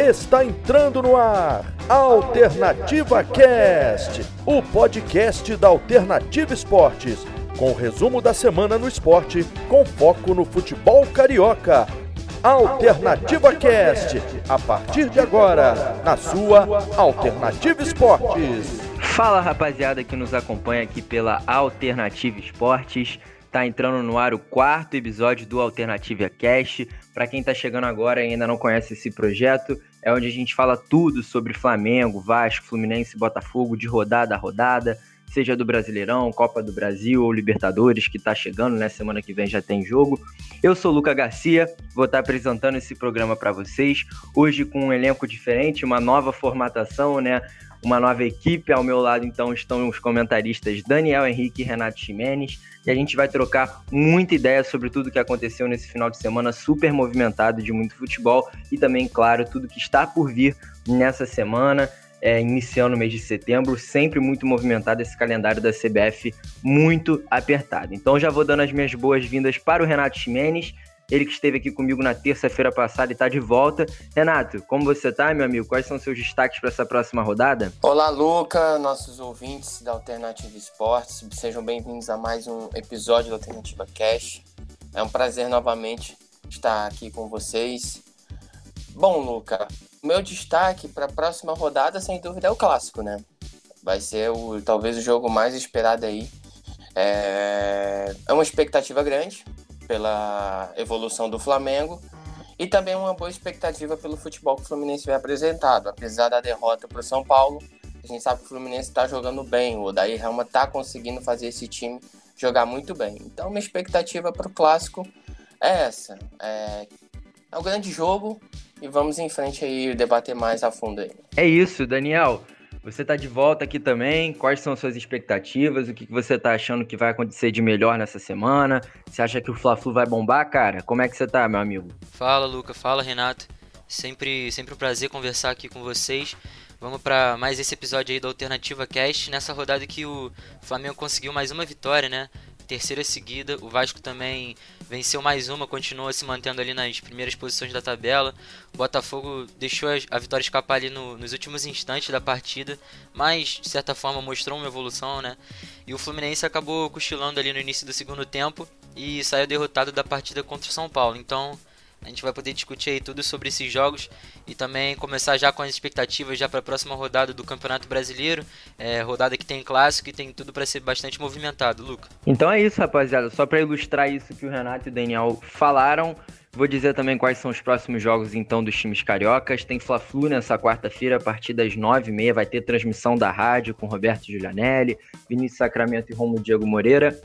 Está entrando no ar Alternativa Cast, o podcast da Alternativa Esportes, com o resumo da semana no esporte, com foco no futebol carioca. Alternativa Cast, a partir de agora, na sua Alternativa Esportes. Fala rapaziada que nos acompanha aqui pela Alternativa Esportes. Tá entrando no ar o quarto episódio do Alternativa Cast. Para quem tá chegando agora e ainda não conhece esse projeto, é onde a gente fala tudo sobre Flamengo, Vasco, Fluminense, Botafogo, de rodada a rodada, seja do Brasileirão, Copa do Brasil ou Libertadores, que tá chegando, né? Semana que vem já tem jogo. Eu sou Luca Garcia, vou estar tá apresentando esse programa para vocês. Hoje com um elenco diferente, uma nova formatação, né? Uma nova equipe. Ao meu lado, então, estão os comentaristas Daniel Henrique e Renato Ximenes. E a gente vai trocar muita ideia sobre tudo que aconteceu nesse final de semana super movimentado de muito futebol e também, claro, tudo que está por vir nessa semana. É, iniciando o mês de setembro, sempre muito movimentado esse calendário da CBF, muito apertado. Então já vou dando as minhas boas-vindas para o Renato Ximenes ele que esteve aqui comigo na terça-feira passada e está de volta. Renato, como você está, meu amigo? Quais são seus destaques para essa próxima rodada? Olá, Luca, nossos ouvintes da Alternativa Esportes. Sejam bem-vindos a mais um episódio da Alternativa Cash. É um prazer novamente estar aqui com vocês. Bom, Luca, meu destaque para a próxima rodada, sem dúvida, é o clássico, né? Vai ser o, talvez o jogo mais esperado aí. É, é uma expectativa grande, pela evolução do Flamengo e também uma boa expectativa pelo futebol que o Fluminense vem apresentado. Apesar da derrota para o São Paulo, a gente sabe que o Fluminense está jogando bem, o Odair Helma está conseguindo fazer esse time jogar muito bem. Então, minha expectativa para o clássico é essa. É, é um grande jogo e vamos em frente aí debater mais a fundo aí. É isso, Daniel. Você está de volta aqui também. Quais são suas expectativas? O que você está achando que vai acontecer de melhor nessa semana? Você acha que o Fla-Flu vai bombar, cara? Como é que você tá, meu amigo? Fala, Luca. Fala, Renato. Sempre, sempre um prazer conversar aqui com vocês. Vamos para mais esse episódio aí da Alternativa Cast. Nessa rodada que o Flamengo conseguiu mais uma vitória, né? Terceira seguida. O Vasco também venceu mais uma, continua se mantendo ali nas primeiras posições da tabela. O Botafogo deixou a vitória escapar ali no, nos últimos instantes da partida, mas de certa forma mostrou uma evolução, né? E o Fluminense acabou cochilando ali no início do segundo tempo e saiu derrotado da partida contra o São Paulo. Então, a gente vai poder discutir aí tudo sobre esses jogos e também começar já com as expectativas já para a próxima rodada do Campeonato Brasileiro. É, rodada que tem clássico e tem tudo para ser bastante movimentado, Luca. Então é isso, rapaziada. Só para ilustrar isso que o Renato e o Daniel falaram, vou dizer também quais são os próximos jogos então dos times cariocas. Tem Fla-Flu nessa quarta-feira a partir das 9h30, vai ter transmissão da rádio com Roberto Giulianelli, Vinícius Sacramento e Romulo Diego Moreira.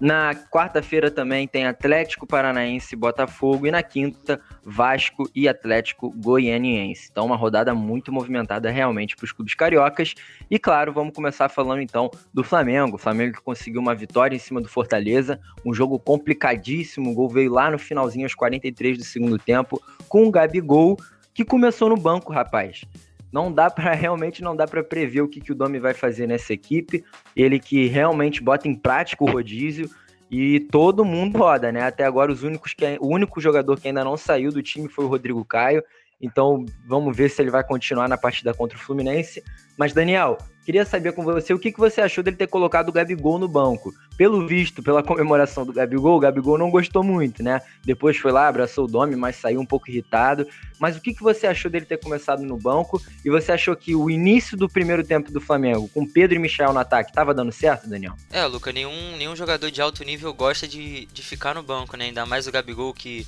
Na quarta-feira também tem Atlético Paranaense e Botafogo. E na quinta, Vasco e Atlético Goianiense. Então, uma rodada muito movimentada realmente para os clubes cariocas. E claro, vamos começar falando então do Flamengo. O Flamengo que conseguiu uma vitória em cima do Fortaleza. Um jogo complicadíssimo. O gol veio lá no finalzinho, aos 43 do segundo tempo, com o Gabigol, que começou no banco, rapaz não dá para realmente não dá para prever o que, que o Domi vai fazer nessa equipe. Ele que realmente bota em prática o rodízio e todo mundo roda, né? Até agora os únicos que o único jogador que ainda não saiu do time foi o Rodrigo Caio. Então vamos ver se ele vai continuar na partida contra o Fluminense. Mas Daniel, Queria saber com você o que, que você achou dele ter colocado o Gabigol no banco. Pelo visto, pela comemoração do Gabigol, o Gabigol não gostou muito, né? Depois foi lá, abraçou o Domi, mas saiu um pouco irritado. Mas o que, que você achou dele ter começado no banco? E você achou que o início do primeiro tempo do Flamengo, com Pedro e Michel no ataque, estava dando certo, Daniel? É, Luca, nenhum, nenhum jogador de alto nível gosta de, de ficar no banco, né? Ainda mais o Gabigol que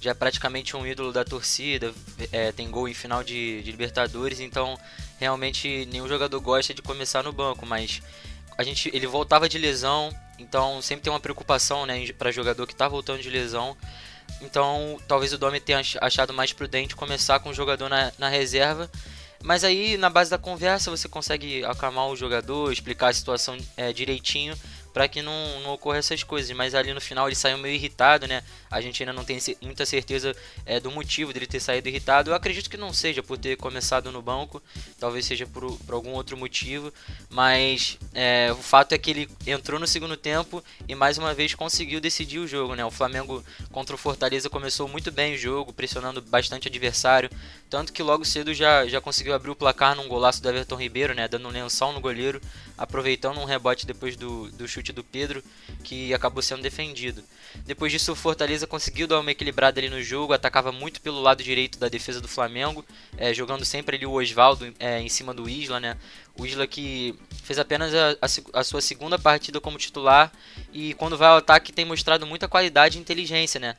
já é praticamente um ídolo da torcida, é, tem gol em final de, de, Libertadores, então realmente nenhum jogador gosta de começar no banco, mas a gente, ele voltava de lesão, então sempre tem uma preocupação né, para jogador que está voltando de lesão. Então talvez o Domi tenha achado mais prudente começar com o jogador na, na reserva. Mas aí na base da conversa você consegue acalmar o jogador, explicar a situação é, direitinho para que não, não ocorra essas coisas. Mas ali no final ele saiu meio irritado, né? A gente ainda não tem muita certeza é, do motivo dele ter saído irritado. Eu acredito que não seja por ter começado no banco, talvez seja por, por algum outro motivo. Mas é, o fato é que ele entrou no segundo tempo e mais uma vez conseguiu decidir o jogo, né? O Flamengo contra o Fortaleza começou muito bem o jogo, pressionando bastante o adversário, tanto que logo cedo já, já conseguiu abrir o placar num golaço do Everton Ribeiro, né? Dando um lençol no goleiro, aproveitando um rebote depois do, do chute do Pedro, que acabou sendo defendido. Depois disso, o Fortaleza conseguiu dar uma equilibrada ali no jogo, atacava muito pelo lado direito da defesa do Flamengo, é, jogando sempre ali o Oswaldo é, em cima do Isla, né? O Isla que fez apenas a, a, a, sua segunda partida como titular e quando vai ao ataque tem mostrado muita qualidade e inteligência, né?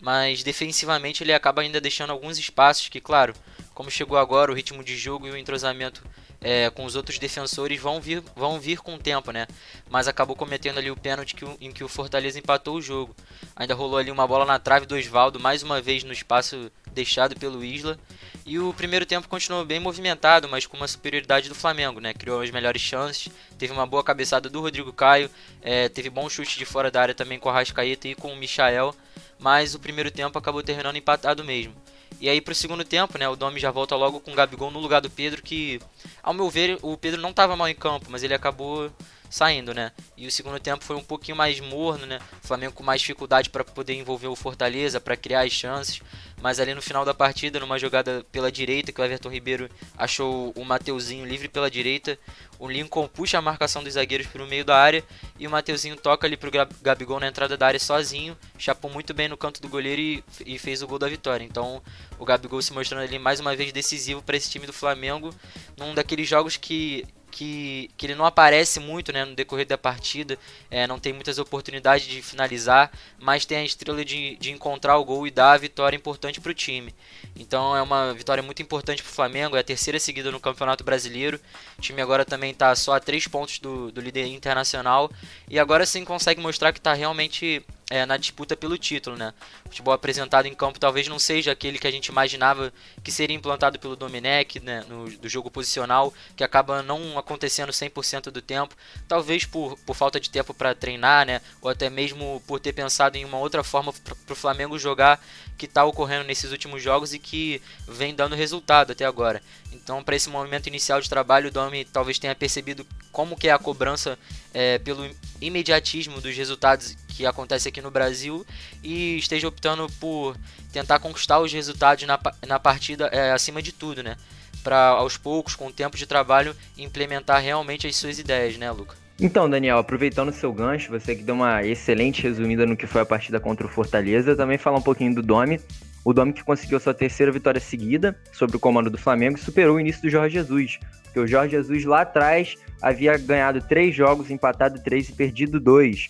Mas defensivamente ele acaba ainda deixando alguns espaços que, claro, como chegou agora, o ritmo de jogo e o entrosamento é, com os outros defensores vão vir, vão vir com o tempo, né? Mas acabou cometendo ali o pênalti que, em que o Fortaleza empatou o jogo. Ainda rolou ali uma bola na trave do Oswaldo, mais uma vez no espaço deixado pelo Isla. E o primeiro tempo continuou bem movimentado, mas com uma superioridade do Flamengo, né? Criou as melhores chances, teve uma boa cabeçada do Rodrigo Caio, é, teve bom chute de fora da área também com o Rascaeta e com o Michael, mas o primeiro tempo acabou terminando empatado mesmo. E aí pro segundo tempo, né, o Domi já volta logo com o Gabigol no lugar do Pedro, que ao meu ver o Pedro não estava mal em campo, mas ele acabou saindo, né? E o segundo tempo foi um pouquinho mais morno, né? O Flamengo com mais dificuldade para poder envolver o Fortaleza, para criar as chances. Mas ali no final da partida, numa jogada pela direita, que o Everton Ribeiro achou o Mateuzinho livre pela direita, o Lincoln puxa a marcação dos zagueiros para o meio da área e o Mateuzinho toca ali para o Gabigol na entrada da área sozinho, chapou muito bem no canto do goleiro e, e fez o gol da vitória. Então o Gabigol se mostrando ali mais uma vez decisivo para esse time do Flamengo, num daqueles jogos que que, que ele não aparece muito né, no decorrer da partida, é, não tem muitas oportunidades de finalizar, mas tem a estrela de, de encontrar o gol e dar a vitória importante para o time. Então é uma vitória muito importante para o Flamengo, é a terceira seguida no Campeonato Brasileiro. O time agora também está só a três pontos do, do líder internacional e agora sim consegue mostrar que está realmente é, na disputa pelo título, né? O futebol apresentado em campo talvez não seja aquele que a gente imaginava que seria implantado pelo Domenech, né, no, do jogo posicional, que acaba não acontecendo 100% do tempo, talvez por, por falta de tempo para treinar, né, ou até mesmo por ter pensado em uma outra forma para o Flamengo jogar que está ocorrendo nesses últimos jogos e que vem dando resultado até agora. Então, para esse momento inicial de trabalho, o Domi talvez tenha percebido como que é a cobrança é, pelo imediatismo dos resultados que acontece aqui no Brasil e esteja optando por tentar conquistar os resultados na, na partida é, acima de tudo, né? Para aos poucos, com o tempo de trabalho, implementar realmente as suas ideias, né, Luca? Então, Daniel, aproveitando o seu gancho, você que deu uma excelente resumida no que foi a partida contra o Fortaleza, também falar um pouquinho do Domi. O Domi que conseguiu sua terceira vitória seguida sobre o comando do Flamengo e superou o início do Jorge Jesus. Porque o Jorge Jesus lá atrás havia ganhado três jogos, empatado três e perdido dois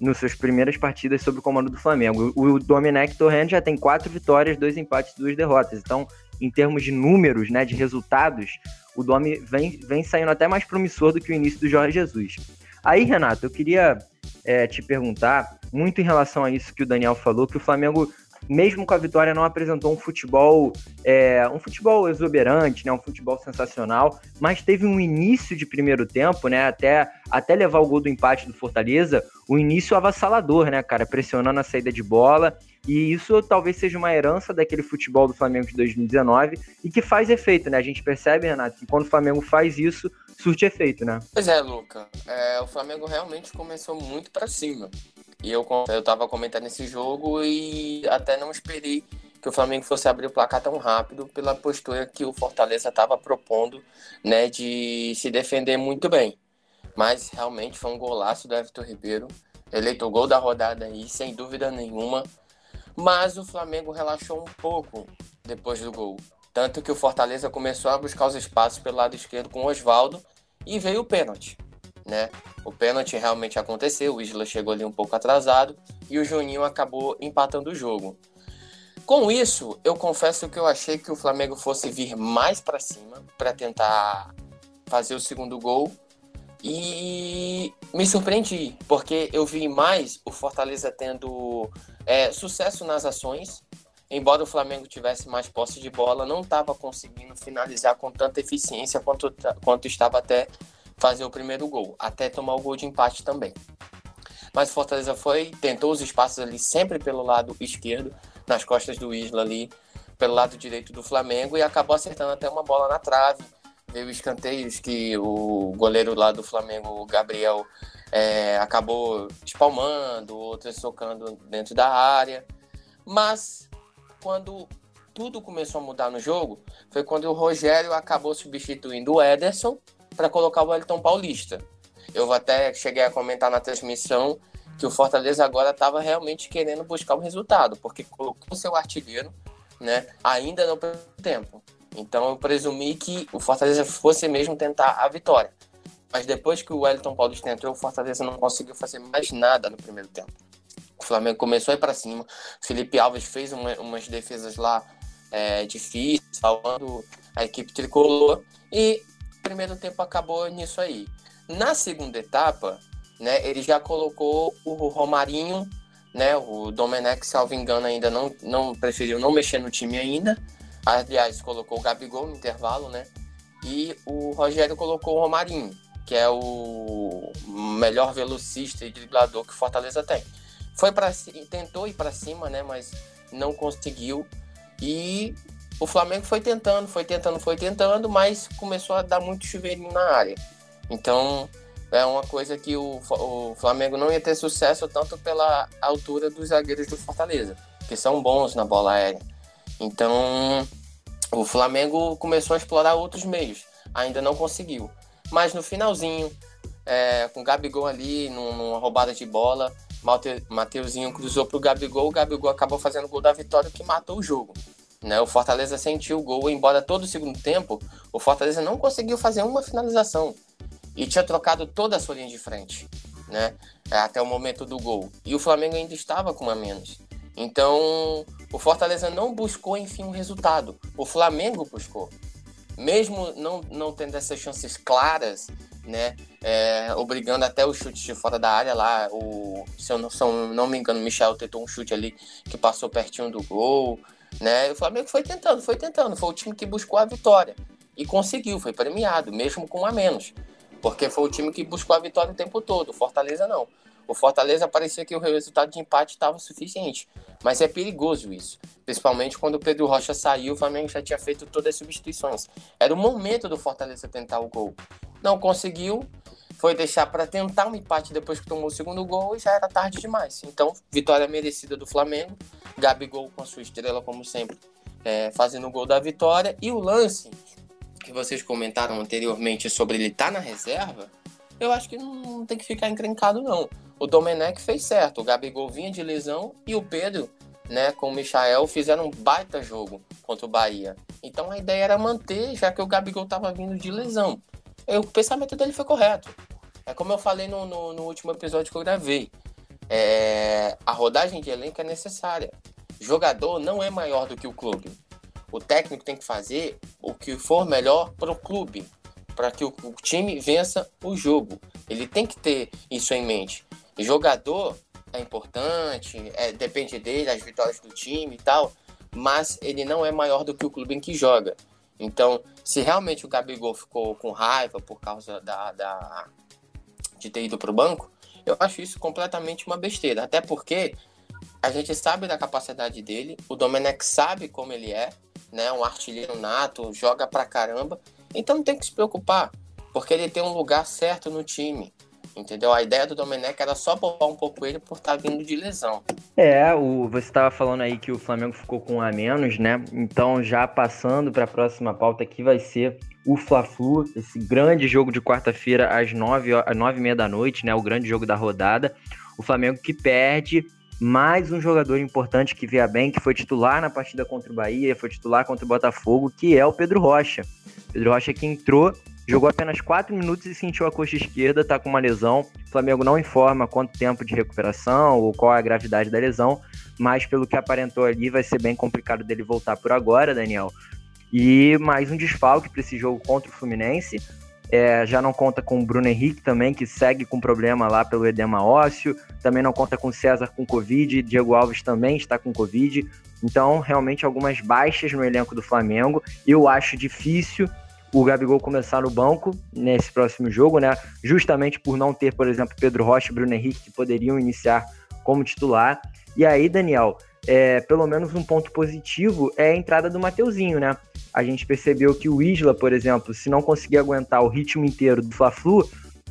nas suas primeiras partidas sob o comando do Flamengo. O Domenech Torrent já tem quatro vitórias, dois empates duas derrotas. Então, em termos de números, né, de resultados, o Domi vem, vem saindo até mais promissor do que o início do Jorge Jesus. Aí, Renato, eu queria é, te perguntar, muito em relação a isso que o Daniel falou, que o Flamengo mesmo com a vitória, não apresentou um futebol, é, um futebol exuberante, né, um futebol sensacional, mas teve um início de primeiro tempo, né, até, até levar o gol do empate do Fortaleza, o um início avassalador, né, cara, pressionando a saída de bola, e isso talvez seja uma herança daquele futebol do Flamengo de 2019 e que faz efeito, né? A gente percebe, Renato, que quando o Flamengo faz isso, surte efeito, né? Pois é, Luca. É, o Flamengo realmente começou muito para cima. E eu, eu tava comentando esse jogo e até não esperei que o Flamengo fosse abrir o placar tão rápido pela postura que o Fortaleza estava propondo, né, de se defender muito bem. Mas realmente foi um golaço do Everton Ribeiro, eleito o gol da rodada aí, sem dúvida nenhuma. Mas o Flamengo relaxou um pouco depois do gol. Tanto que o Fortaleza começou a buscar os espaços pelo lado esquerdo com o Oswaldo e veio o pênalti né? O pênalti realmente aconteceu, o Isla chegou ali um pouco atrasado e o Juninho acabou empatando o jogo. Com isso, eu confesso que eu achei que o Flamengo fosse vir mais para cima para tentar fazer o segundo gol e me surpreendi, porque eu vi mais o Fortaleza tendo é, sucesso nas ações, embora o Flamengo tivesse mais posse de bola, não estava conseguindo finalizar com tanta eficiência quanto, quanto estava até fazer o primeiro gol, até tomar o gol de empate também. mas o Fortaleza foi, tentou os espaços ali sempre pelo lado esquerdo, nas costas do Isla ali, pelo lado direito do Flamengo e acabou acertando até uma bola na trave. Veio escanteios que o goleiro lá do Flamengo, Gabriel, é, acabou espalmando, outras socando dentro da área. Mas quando tudo começou a mudar no jogo, foi quando o Rogério acabou substituindo o Ederson para colocar o Wellington Paulista. Eu até cheguei a comentar na transmissão que o Fortaleza agora estava realmente querendo buscar o resultado, porque colocou seu artilheiro, né, ainda no tempo. Então eu presumi que o Fortaleza fosse mesmo tentar a vitória. Mas depois que o Wellington Paulista entrou, o Fortaleza não conseguiu fazer mais nada no primeiro tempo. O Flamengo começou a ir para cima. Felipe Alves fez uma, umas defesas lá é, difíceis, salvando a equipe tricolor. E primeiro tempo acabou nisso aí. Na segunda etapa, né, ele já colocou o Romarinho, né, o Domenech, salvo engano, ainda não, não preferiu não mexer no time ainda. Aliás, colocou o Gabigol no intervalo, né? E o Rogério colocou o Romarinho, que é o melhor velocista e driblador que Fortaleza tem. Foi para tentou ir para cima, né, mas não conseguiu. E o Flamengo foi tentando, foi tentando, foi tentando, mas começou a dar muito chuveirinho na área. Então, é uma coisa que o, o Flamengo não ia ter sucesso tanto pela altura dos zagueiros do Fortaleza, que são bons na bola aérea. Então, o Flamengo começou a explorar outros meios, ainda não conseguiu. Mas no finalzinho, é, com o Gabigol ali, numa roubada de bola, Mateuzinho cruzou para o Gabigol, o Gabigol acabou fazendo o gol da vitória que matou o jogo. Né? O Fortaleza sentiu o gol, embora todo o segundo tempo, o Fortaleza não conseguiu fazer uma finalização. E tinha trocado toda a sua linha de frente, né? É, até o momento do gol. E o Flamengo ainda estava com uma menos. Então, o Fortaleza não buscou, enfim, um resultado. O Flamengo buscou. Mesmo não, não tendo essas chances claras, né? É, obrigando até os chutes de fora da área lá. O, se eu não, se eu não me engano, o Michel tentou um chute ali que passou pertinho do gol. Né? O Flamengo foi tentando, foi tentando. Foi o time que buscou a vitória. E conseguiu, foi premiado, mesmo com um a menos. Porque foi o time que buscou a vitória o tempo todo. O Fortaleza não. O Fortaleza parecia que o resultado de empate estava suficiente. Mas é perigoso isso. Principalmente quando o Pedro Rocha saiu, o Flamengo já tinha feito todas as substituições. Era o momento do Fortaleza tentar o gol. Não conseguiu, foi deixar para tentar um empate depois que tomou o segundo gol e já era tarde demais. Então, vitória merecida do Flamengo. Gabigol com a sua estrela, como sempre, é, fazendo o gol da vitória. E o lance que vocês comentaram anteriormente sobre ele estar tá na reserva, eu acho que não, não tem que ficar encrencado, não o Domenech fez certo. O Gabigol vinha de lesão e o Pedro, né, com o Michael, fizeram um baita jogo contra o Bahia. Então a ideia era manter, já que o Gabigol estava vindo de lesão. O pensamento dele foi correto. É como eu falei no, no, no último episódio que eu gravei. É, a rodagem de elenco é necessária. Jogador não é maior do que o clube. O técnico tem que fazer o que for melhor para o clube, para que o, o time vença o jogo. Ele tem que ter isso em mente. Jogador é importante, é, depende dele, as vitórias do time e tal, mas ele não é maior do que o clube em que joga. Então, se realmente o Gabigol ficou com raiva por causa da, da de ter ido para o banco, eu acho isso completamente uma besteira. Até porque a gente sabe da capacidade dele, o Domenech sabe como ele é, né? Um artilheiro nato, joga pra caramba. Então não tem que se preocupar, porque ele tem um lugar certo no time. Entendeu? A ideia do Domenech era só poupar um pouco ele por estar tá vindo de lesão. É, o, você estava falando aí que o Flamengo ficou com um a menos, né? Então, já passando para a próxima pauta aqui, vai ser o Fla-Flu, esse grande jogo de quarta-feira às nove, às nove e meia da noite, né? O grande jogo da rodada. O Flamengo que perde mais um jogador importante que via bem, que foi titular na partida contra o Bahia, foi titular contra o Botafogo, que é o Pedro Rocha. Pedro Rocha que entrou Jogou apenas 4 minutos e sentiu a coxa esquerda, tá com uma lesão. O Flamengo não informa quanto tempo de recuperação ou qual é a gravidade da lesão, mas pelo que aparentou ali, vai ser bem complicado dele voltar por agora, Daniel. E mais um desfalque para esse jogo contra o Fluminense. É, já não conta com o Bruno Henrique também, que segue com problema lá pelo edema ósseo. Também não conta com César com Covid. Diego Alves também está com Covid. Então, realmente, algumas baixas no elenco do Flamengo. Eu acho difícil o Gabigol começar no banco nesse próximo jogo, né? Justamente por não ter, por exemplo, Pedro Rocha e Bruno Henrique que poderiam iniciar como titular. E aí, Daniel, é, pelo menos um ponto positivo é a entrada do Mateuzinho, né? A gente percebeu que o Isla, por exemplo, se não conseguir aguentar o ritmo inteiro do Fla-Flu,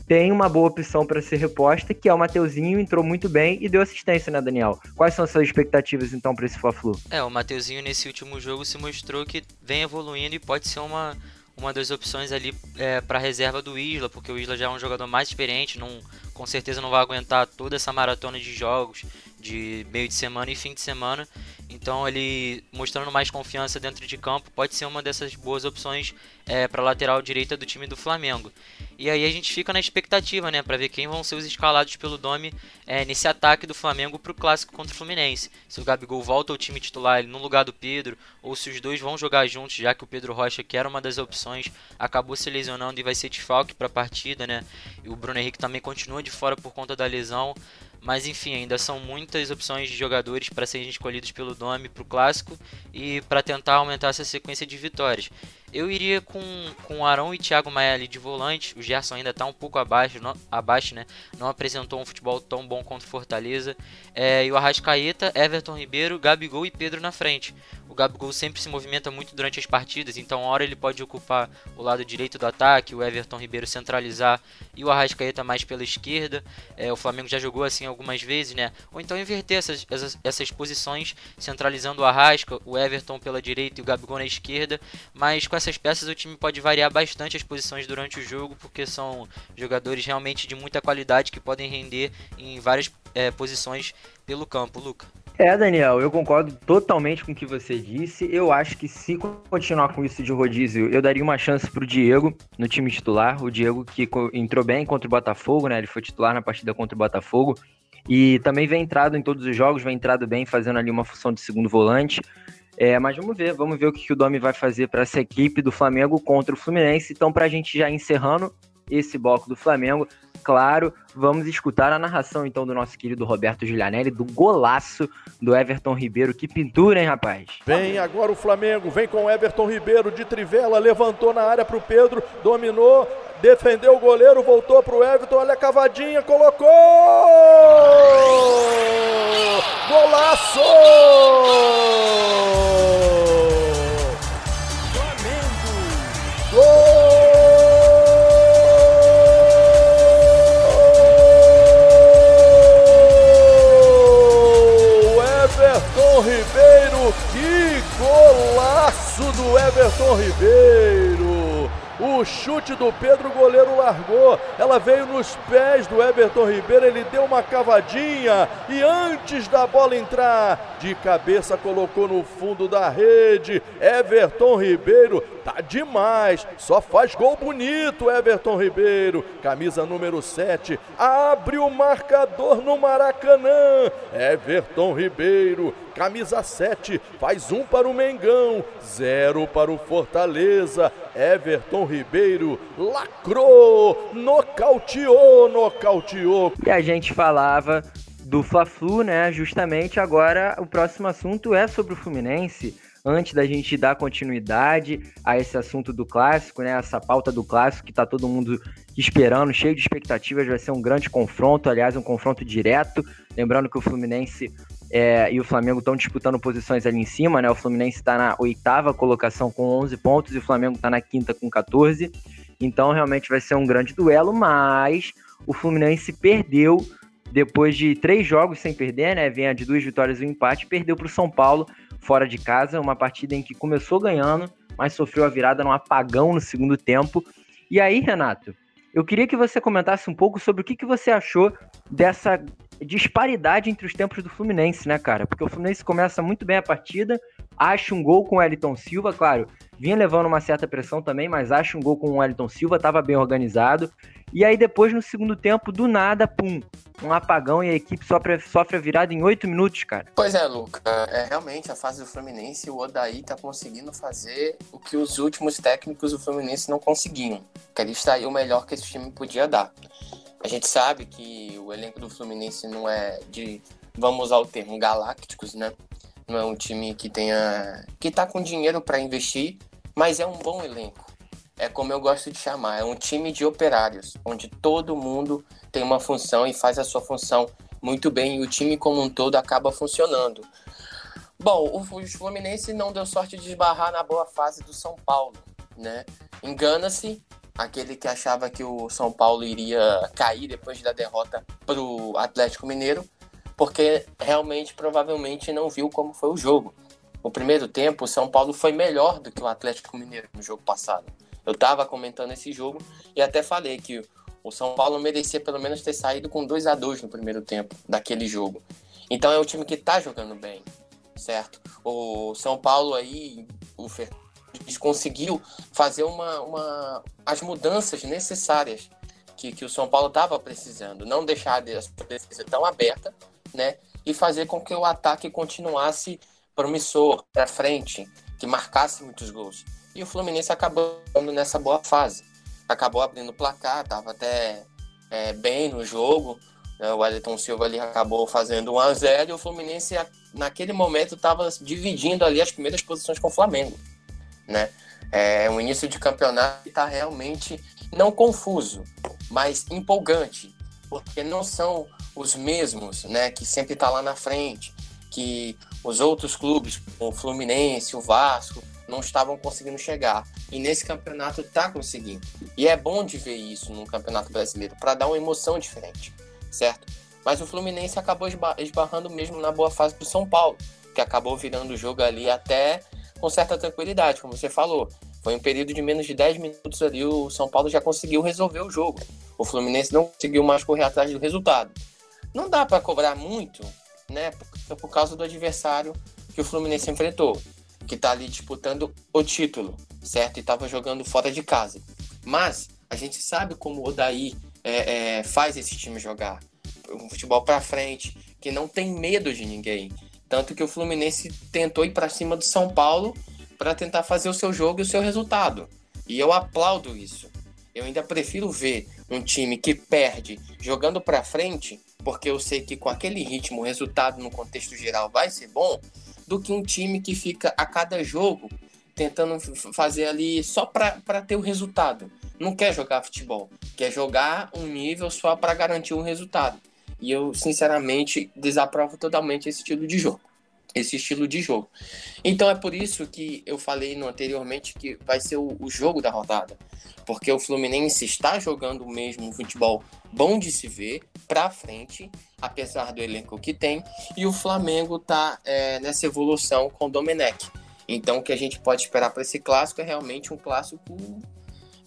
tem uma boa opção para ser reposta, que é o Mateuzinho, entrou muito bem e deu assistência, né, Daniel? Quais são as suas expectativas, então, para esse Fla-Flu? É, o Mateuzinho nesse último jogo se mostrou que vem evoluindo e pode ser uma, uma das opções ali é, para reserva do Isla, porque o Isla já é um jogador mais experiente, não, com certeza não vai aguentar toda essa maratona de jogos de meio de semana e fim de semana. Então ele mostrando mais confiança dentro de campo pode ser uma dessas boas opções é, para lateral direita do time do Flamengo. E aí a gente fica na expectativa, né, para ver quem vão ser os escalados pelo Domi é, nesse ataque do Flamengo para o clássico contra o Fluminense. Se o Gabigol volta ao time titular no lugar do Pedro, ou se os dois vão jogar juntos, já que o Pedro Rocha, que era uma das opções, acabou se lesionando e vai ser desfalque para a partida, né? E o Bruno Henrique também continua de fora por conta da lesão. Mas enfim, ainda são muitas opções de jogadores para serem escolhidos pelo Domi para o clássico e para tentar aumentar essa sequência de vitórias. Eu iria com, com Arão e Thiago Maia ali de volante. O Gerson ainda está um pouco abaixo, não, abaixo, né? Não apresentou um futebol tão bom quanto Fortaleza. É, e o Arrascaeta, Everton Ribeiro, Gabigol e Pedro na frente. O Gabigol sempre se movimenta muito durante as partidas, então a hora ele pode ocupar o lado direito do ataque, o Everton Ribeiro centralizar e o Arrascaeta mais pela esquerda. É, o Flamengo já jogou assim algumas vezes, né? Ou então inverter essas, essas, essas posições, centralizando o Arrasca, o Everton pela direita e o Gabigol na esquerda. Mas com essas peças o time pode variar bastante as posições durante o jogo, porque são jogadores realmente de muita qualidade que podem render em várias é, posições pelo campo, Luca. É, Daniel, eu concordo totalmente com o que você disse. Eu acho que se continuar com isso de rodízio, eu daria uma chance pro Diego no time titular. O Diego que entrou bem contra o Botafogo, né? Ele foi titular na partida contra o Botafogo. E também vem entrado em todos os jogos, vem entrado bem, fazendo ali uma função de segundo volante. É, mas vamos ver, vamos ver o que, que o Domi vai fazer para essa equipe do Flamengo contra o Fluminense. Então, para a gente já encerrando esse bloco do Flamengo, claro, vamos escutar a narração então do nosso querido Roberto Giulianelli, do golaço do Everton Ribeiro. Que pintura, hein, rapaz? Vem agora o Flamengo, vem com o Everton Ribeiro de trivela, levantou na área para o Pedro, dominou, defendeu o goleiro, voltou para o Everton, olha a cavadinha, colocou! Golaço! Golaço do Everton Ribeiro! O chute do Pedro, o goleiro largou. Ela veio nos pés do Everton Ribeiro. Ele deu uma cavadinha e antes da bola entrar, de cabeça colocou no fundo da rede. Everton Ribeiro tá demais. Só faz gol bonito, Everton Ribeiro. Camisa número 7. Abre o marcador no Maracanã. Everton Ribeiro camisa 7, faz um para o Mengão, zero para o Fortaleza. Everton Ribeiro lacrou, nocauteou, nocauteou. E a gente falava do Fla-Flu, né? Justamente agora o próximo assunto é sobre o Fluminense antes da gente dar continuidade a esse assunto do clássico, né? Essa pauta do clássico que tá todo mundo esperando, cheio de expectativas, vai ser um grande confronto, aliás, um confronto direto. Lembrando que o Fluminense é, e o Flamengo estão disputando posições ali em cima, né? O Fluminense está na oitava colocação com 11 pontos e o Flamengo está na quinta com 14. Então, realmente vai ser um grande duelo, mas o Fluminense perdeu depois de três jogos sem perder, né? Vinha de duas vitórias e um empate, perdeu para o São Paulo fora de casa, uma partida em que começou ganhando, mas sofreu a virada num apagão no segundo tempo. E aí, Renato, eu queria que você comentasse um pouco sobre o que, que você achou dessa disparidade entre os tempos do Fluminense, né, cara? Porque o Fluminense começa muito bem a partida, acha um gol com o Elton Silva, claro, vinha levando uma certa pressão também, mas acha um gol com o Elton Silva, estava bem organizado. E aí depois, no segundo tempo, do nada, pum, um apagão e a equipe sofre, sofre a virada em oito minutos, cara. Pois é, Luca. É realmente a fase do Fluminense, o Odaí tá conseguindo fazer o que os últimos técnicos do Fluminense não conseguiam. Que ele extrair o melhor que esse time podia dar. A gente sabe que o elenco do Fluminense não é de, vamos usar o termo, galácticos, né? Não é um time que tenha. que tá com dinheiro para investir, mas é um bom elenco. é como eu gosto de chamar, é um time de operários, onde todo mundo tem uma função e faz a sua função muito bem e o time como um todo acaba funcionando. Bom, o Fluminense não deu sorte de esbarrar na boa fase do São Paulo, né? Engana-se aquele que achava que o São Paulo iria cair depois da derrota para o Atlético Mineiro, porque realmente provavelmente não viu como foi o jogo. O primeiro tempo, o São Paulo foi melhor do que o Atlético Mineiro no jogo passado. Eu estava comentando esse jogo e até falei que o São Paulo merecia pelo menos ter saído com 2 a 2 no primeiro tempo daquele jogo. Então é um time que está jogando bem, certo? O São Paulo aí, o Fernandes conseguiu fazer uma, uma, as mudanças necessárias que, que o São Paulo estava precisando. Não deixar a defesa tão aberta, né? E fazer com que o ataque continuasse promissor para frente, que marcasse muitos gols. E o Fluminense acabou nessa boa fase. Acabou abrindo o placar, estava até é, bem no jogo. Né? O Wellington Silva ali acabou fazendo 1 a 0 e o Fluminense naquele momento estava dividindo ali as primeiras posições com o Flamengo. Né? É um início de campeonato que está realmente não confuso, mas empolgante, porque não são os mesmos, né, que sempre está lá na frente, que os outros clubes, o Fluminense, o Vasco, não estavam conseguindo chegar. E nesse campeonato está conseguindo. E é bom de ver isso no Campeonato Brasileiro, para dar uma emoção diferente, certo? Mas o Fluminense acabou esbarrando mesmo na boa fase do São Paulo, que acabou virando o jogo ali até com certa tranquilidade, como você falou. Foi um período de menos de 10 minutos ali, o São Paulo já conseguiu resolver o jogo. O Fluminense não conseguiu mais correr atrás do resultado. Não dá para cobrar muito, né, por, causa do adversário que o Fluminense enfrentou que está ali disputando o título, certo? E estava jogando fora de casa. Mas a gente sabe como o Odaí é, é, faz esse time jogar. Um futebol para frente, que não tem medo de ninguém. Tanto que o Fluminense tentou ir para cima do São Paulo para tentar fazer o seu jogo e o seu resultado. E eu aplaudo isso. Eu ainda prefiro ver um time que perde jogando para frente, porque eu sei que com aquele ritmo o resultado no contexto geral vai ser bom, do que um time que fica a cada jogo tentando fazer ali só para ter o resultado. Não quer jogar futebol, quer jogar um nível só para garantir um resultado. E eu, sinceramente, desaprovo totalmente esse estilo de jogo. Esse estilo de jogo. Então é por isso que eu falei no anteriormente que vai ser o, o jogo da rodada. Porque o Fluminense está jogando mesmo um futebol bom de se ver, para frente, apesar do elenco que tem, e o Flamengo está é, nessa evolução com o Domenech. Então, o que a gente pode esperar para esse clássico é realmente um clássico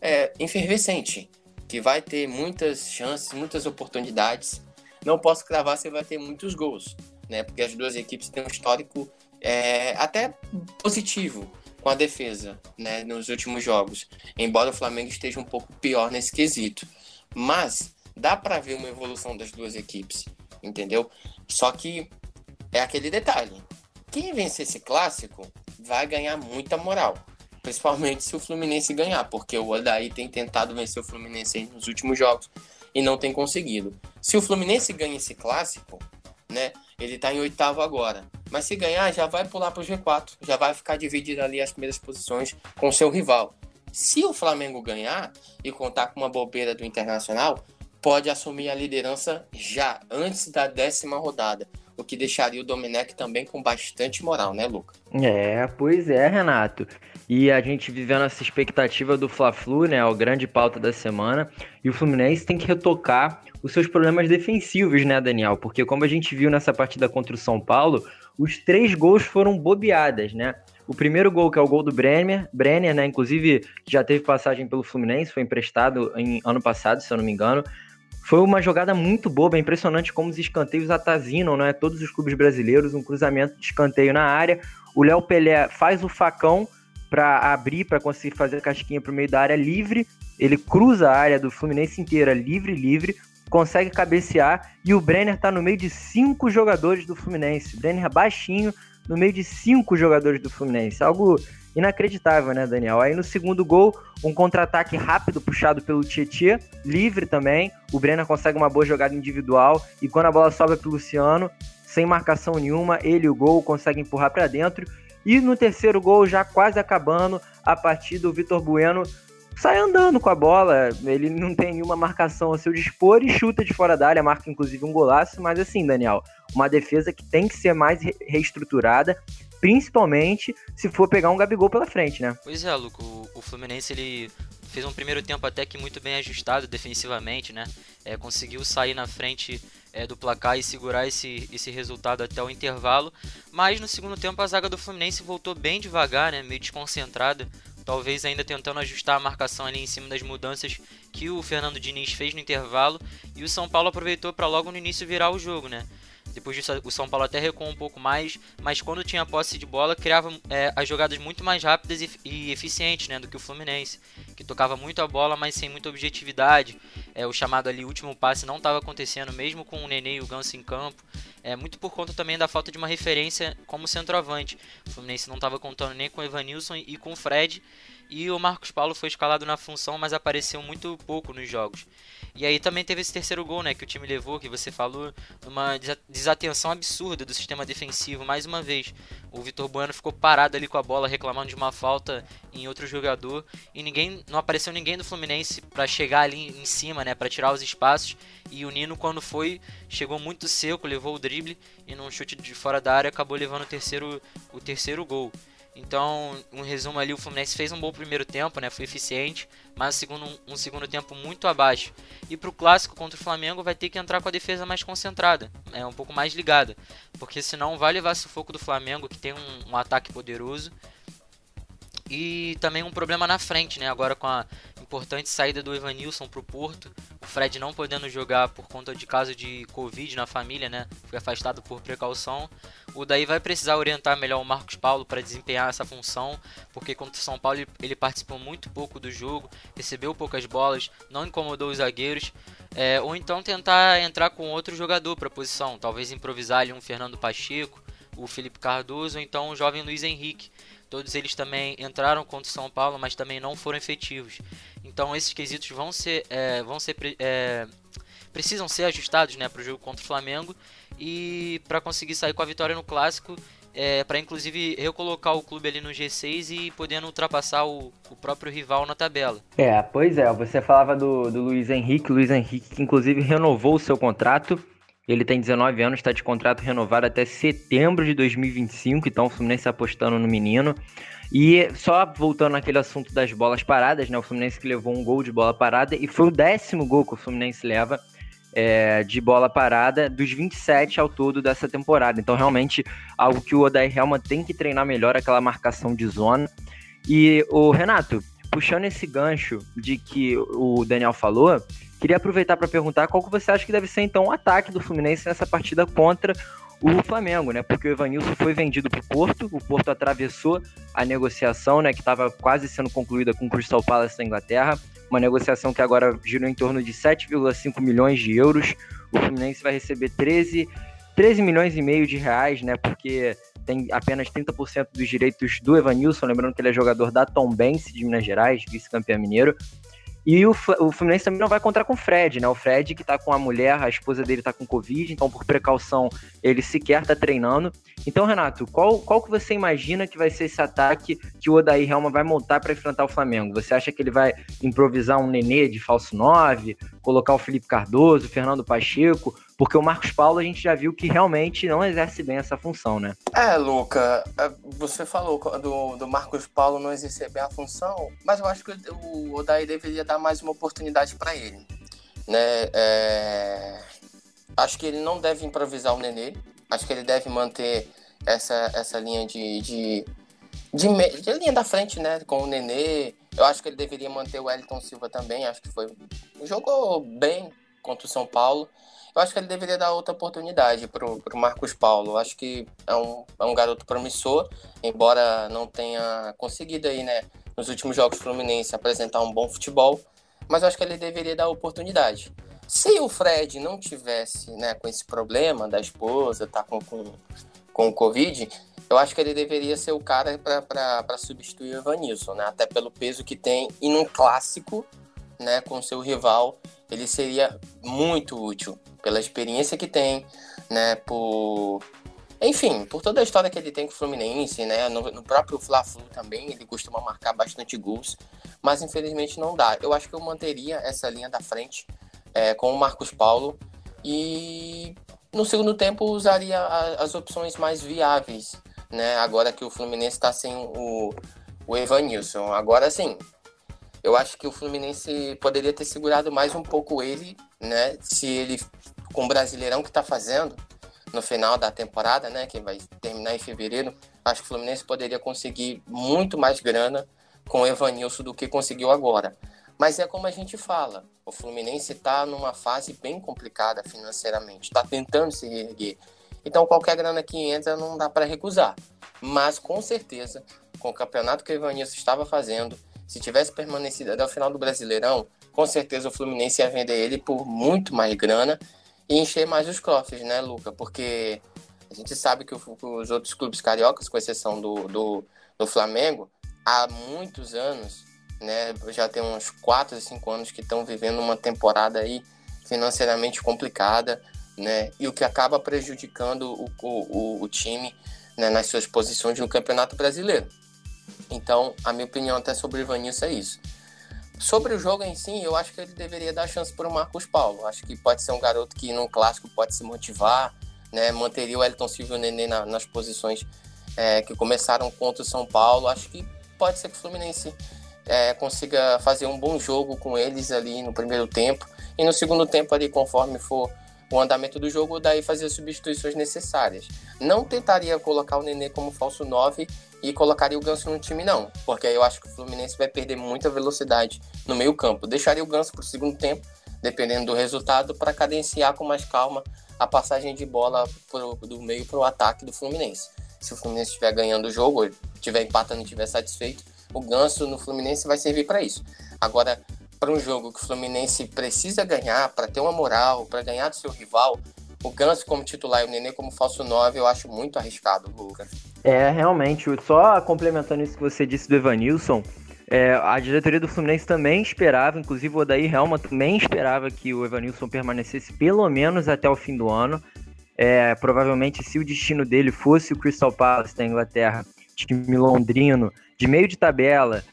é, efervescente, que vai ter muitas chances, muitas oportunidades. Não posso cravar se vai ter muitos gols, né? Porque as duas equipes têm um histórico é, até positivo com a defesa, né? Nos últimos jogos, embora o Flamengo esteja um pouco pior nesse quesito. Mas dá para ver uma evolução das duas equipes, entendeu? Só que é aquele detalhe. Quem vencer esse clássico vai ganhar muita moral. Principalmente se o Fluminense ganhar, porque o Odaí tem tentado vencer o Fluminense nos últimos jogos e não tem conseguido. Se o Fluminense ganha esse clássico, né? Ele tá em oitavo agora. Mas se ganhar, já vai pular pro G4. Já vai ficar dividido ali as primeiras posições com seu rival. Se o Flamengo ganhar e contar com uma bobeira do Internacional, pode assumir a liderança já, antes da décima rodada. O que deixaria o Domenech também com bastante moral, né, Luca? É, pois é, Renato. E a gente vivendo essa expectativa do Fla-Flu, né, o grande pauta da semana. E o Fluminense tem que retocar os seus problemas defensivos, né, Daniel? Porque como a gente viu nessa partida contra o São Paulo, os três gols foram bobeadas, né? O primeiro gol, que é o gol do Brenner, Brenner, né? Inclusive, já teve passagem pelo Fluminense, foi emprestado em ano passado, se eu não me engano. Foi uma jogada muito boba, é impressionante como os escanteios atazinam, né? Todos os clubes brasileiros, um cruzamento de escanteio na área. O Léo Pelé faz o facão para abrir, para conseguir fazer a casquinha para o meio da área livre. Ele cruza a área do Fluminense inteira, livre, livre, consegue cabecear e o Brenner está no meio de cinco jogadores do Fluminense. Brenner baixinho, no meio de cinco jogadores do Fluminense. Algo inacreditável, né, Daniel? Aí no segundo gol, um contra-ataque rápido puxado pelo Tietchan, livre também. O Brenner consegue uma boa jogada individual e quando a bola sobra pro Luciano, sem marcação nenhuma, ele e o gol consegue empurrar para dentro. E no terceiro gol, já quase acabando a partida, o Vitor Bueno sai andando com a bola, ele não tem nenhuma marcação a seu dispor e chuta de fora da área, marca inclusive um golaço, mas assim, Daniel, uma defesa que tem que ser mais reestruturada, principalmente se for pegar um Gabigol pela frente, né? Pois é, Luco, o, Fluminense ele fez um primeiro tempo até que muito bem ajustado defensivamente, né? É, conseguiu sair na frente é, do placar e segurar esse, esse resultado até o intervalo, mas no segundo tempo a zaga do Fluminense voltou bem devagar, né? Meio desconcentrada talvez ainda tentando ajustar a marcação ali em cima das mudanças que o Fernando Diniz fez no intervalo e o São Paulo aproveitou para logo no início virar o jogo, né? Depois disso, o São Paulo até recuou um pouco mais, mas quando tinha posse de bola, criava é, as jogadas muito mais rápidas e, e, eficientes né, do que o Fluminense, que tocava muito a bola, mas sem muita objetividade. É, o chamado ali último passe não estava acontecendo, mesmo com o Nenê e o Ganso em campo. É, muito por conta também da falta de uma referência como centroavante. O Fluminense não estava contando nem com o Evanilson e com o Fred. E o Marcos Paulo foi escalado na função, mas apareceu muito pouco nos jogos. E aí também teve esse terceiro gol, né, que o time levou, que você falou, numa desatenção absurda do sistema defensivo, mais uma vez. O Vitor Bueno ficou parado ali com a bola, reclamando de uma falta em outro jogador, e ninguém, não apareceu ninguém do Fluminense para chegar ali em cima, né, para tirar os espaços. E o Nino quando foi, chegou muito seco, levou o drible e num chute de fora da área acabou levando o terceiro o terceiro gol. Então, um resumo ali, o Fluminense fez um bom primeiro tempo, né? Foi eficiente, mas segundo, um, segundo tempo muito abaixo. E para o clássico contra o Flamengo vai ter que entrar com a defesa mais concentrada, é um pouco mais ligada, porque senão vai levar sufoco do Flamengo, que tem um, um ataque poderoso. E também um problema na frente, né? Agora com a importante saída do Evanilson para o Porto, o Fred não podendo jogar por conta de caso de Covid na família, né? Foi afastado por precaução. O daí vai precisar orientar melhor o Marcos Paulo para desempenhar essa função, porque contra o São Paulo ele participou muito pouco do jogo, recebeu poucas bolas, não incomodou os zagueiros. É, ou então tentar entrar com outro jogador para a posição, talvez improvisar ali um Fernando Pacheco, o Felipe Cardoso, ou então o jovem Luiz Henrique. Todos eles também entraram contra o São Paulo, mas também não foram efetivos. Então esses quesitos vão ser, é, vão ser é, precisam ser ajustados né, para o jogo contra o Flamengo e para conseguir sair com a vitória no clássico, é, para inclusive recolocar o clube ali no G6 e podendo ultrapassar o, o, próprio rival na tabela. É, pois é, você falava do, do Luiz Henrique, Luiz Henrique que inclusive renovou o seu contrato. Ele tem 19 anos, está de contrato renovado até setembro de 2025, então o Fluminense apostando no menino. E só voltando naquele assunto das bolas paradas, né? O Fluminense que levou um gol de bola parada e foi o décimo gol que o Fluminense leva é, de bola parada dos 27 ao todo dessa temporada. Então, realmente, algo que o Odair Helma tem que treinar melhor, aquela marcação de zona. E o Renato, puxando esse gancho de que o Daniel falou, queria aproveitar para perguntar qual que você acha que deve ser então o ataque do Fluminense nessa partida contra o Flamengo, né? Porque o Evanilson foi vendido para o Porto, o Porto atravessou a negociação, né? Que estava quase sendo concluída com o Crystal Palace da Inglaterra uma negociação que agora girou em torno de 7,5 milhões de euros. O Fluminense vai receber 13, 13 milhões e meio de reais, né? Porque tem apenas 30% dos direitos do Evanilson, lembrando que ele é jogador da Tombense de Minas Gerais, vice-campeão mineiro. E o, o Fluminense também não vai contar com o Fred, né? O Fred que tá com a mulher, a esposa dele tá com Covid, então por precaução ele sequer tá treinando. Então, Renato, qual, qual que você imagina que vai ser esse ataque que o Odair Helma vai montar para enfrentar o Flamengo? Você acha que ele vai improvisar um Nenê de falso 9, colocar o Felipe Cardoso, o Fernando Pacheco? Porque o Marcos Paulo a gente já viu que realmente não exerce bem essa função, né? É, Luca, é, você falou do, do Marcos Paulo não exercer bem a função, mas eu acho que o Odair deveria dar mais uma oportunidade para ele. Né? É... Acho que ele não deve improvisar o Nenê, acho que ele deve manter essa, essa linha de, de, de, de linha da frente, né? Com o Nenê. Eu acho que ele deveria manter o Wellington Silva também, acho que foi. Jogou bem contra o São Paulo. Eu acho que ele deveria dar outra oportunidade para o Marcos Paulo. Eu acho que é um, é um garoto promissor, embora não tenha conseguido aí, né, nos últimos jogos Fluminense apresentar um bom futebol, mas eu acho que ele deveria dar oportunidade. Se o Fred não tivesse, né, com esse problema da esposa, tá com, com, com o Covid, eu acho que ele deveria ser o cara para substituir o Evanilson, né? Até pelo peso que tem e num clássico, né, com seu rival, ele seria muito útil pela experiência que tem, né, por Enfim, por toda a história que ele tem com o Fluminense, né? No, no próprio Fla-Flu também, ele costuma marcar bastante gols, mas infelizmente não dá. Eu acho que eu manteria essa linha da frente é, com o Marcos Paulo e no segundo tempo usaria a, as opções mais viáveis, né? Agora que o Fluminense está sem o, o Evanilson. Agora sim, eu acho que o Fluminense poderia ter segurado mais um pouco ele, né? Se ele, com o Brasileirão que está fazendo no final da temporada, né? Que vai terminar em fevereiro, acho que o Fluminense poderia conseguir muito mais grana com o Evanilson do que conseguiu agora. Mas é como a gente fala, o Fluminense está numa fase bem complicada financeiramente, está tentando se reerguer. Então qualquer grana que entra não dá para recusar. Mas com certeza, com o campeonato que o Evanilson estava fazendo, se tivesse permanecido até o final do Brasileirão, com certeza o Fluminense ia vender ele por muito mais grana e encher mais os cofres, né, Luca? Porque a gente sabe que os outros clubes cariocas, com exceção do, do, do Flamengo, há muitos anos, né, já tem uns 4 ou 5 anos que estão vivendo uma temporada aí financeiramente complicada, né, e o que acaba prejudicando o, o, o time né, nas suas posições no Campeonato Brasileiro. Então, a minha opinião até sobre o Ivanilson é isso. Sobre o jogo em si, eu acho que ele deveria dar chance para o Marcos Paulo. Acho que pode ser um garoto que no clássico pode se motivar, né? Manteria o Elton Silva e o Nenê na, nas posições é, que começaram contra o São Paulo. Acho que pode ser que o Fluminense é, consiga fazer um bom jogo com eles ali no primeiro tempo. E no segundo tempo ali, conforme for o andamento do jogo, daí fazer as substituições necessárias. Não tentaria colocar o Nenê como falso 9 e colocaria o Ganso no time, não, porque aí eu acho que o Fluminense vai perder muita velocidade no meio-campo. Deixaria o Ganso para o segundo tempo, dependendo do resultado, para cadenciar com mais calma a passagem de bola pro, do meio para o ataque do Fluminense. Se o Fluminense estiver ganhando o jogo, estiver empatando e estiver satisfeito, o Ganso no Fluminense vai servir para isso. Agora, para um jogo que o Fluminense precisa ganhar, para ter uma moral, para ganhar do seu rival, o Ganso como titular e o Nenê como falso 9, eu acho muito arriscado, Lucas. É, realmente. Só complementando isso que você disse do Evanilson, é, a diretoria do Fluminense também esperava, inclusive o Odair Helma também esperava que o Evanilson permanecesse pelo menos até o fim do ano. É, provavelmente, se o destino dele fosse o Crystal Palace da Inglaterra, time londrino, de meio de tabela,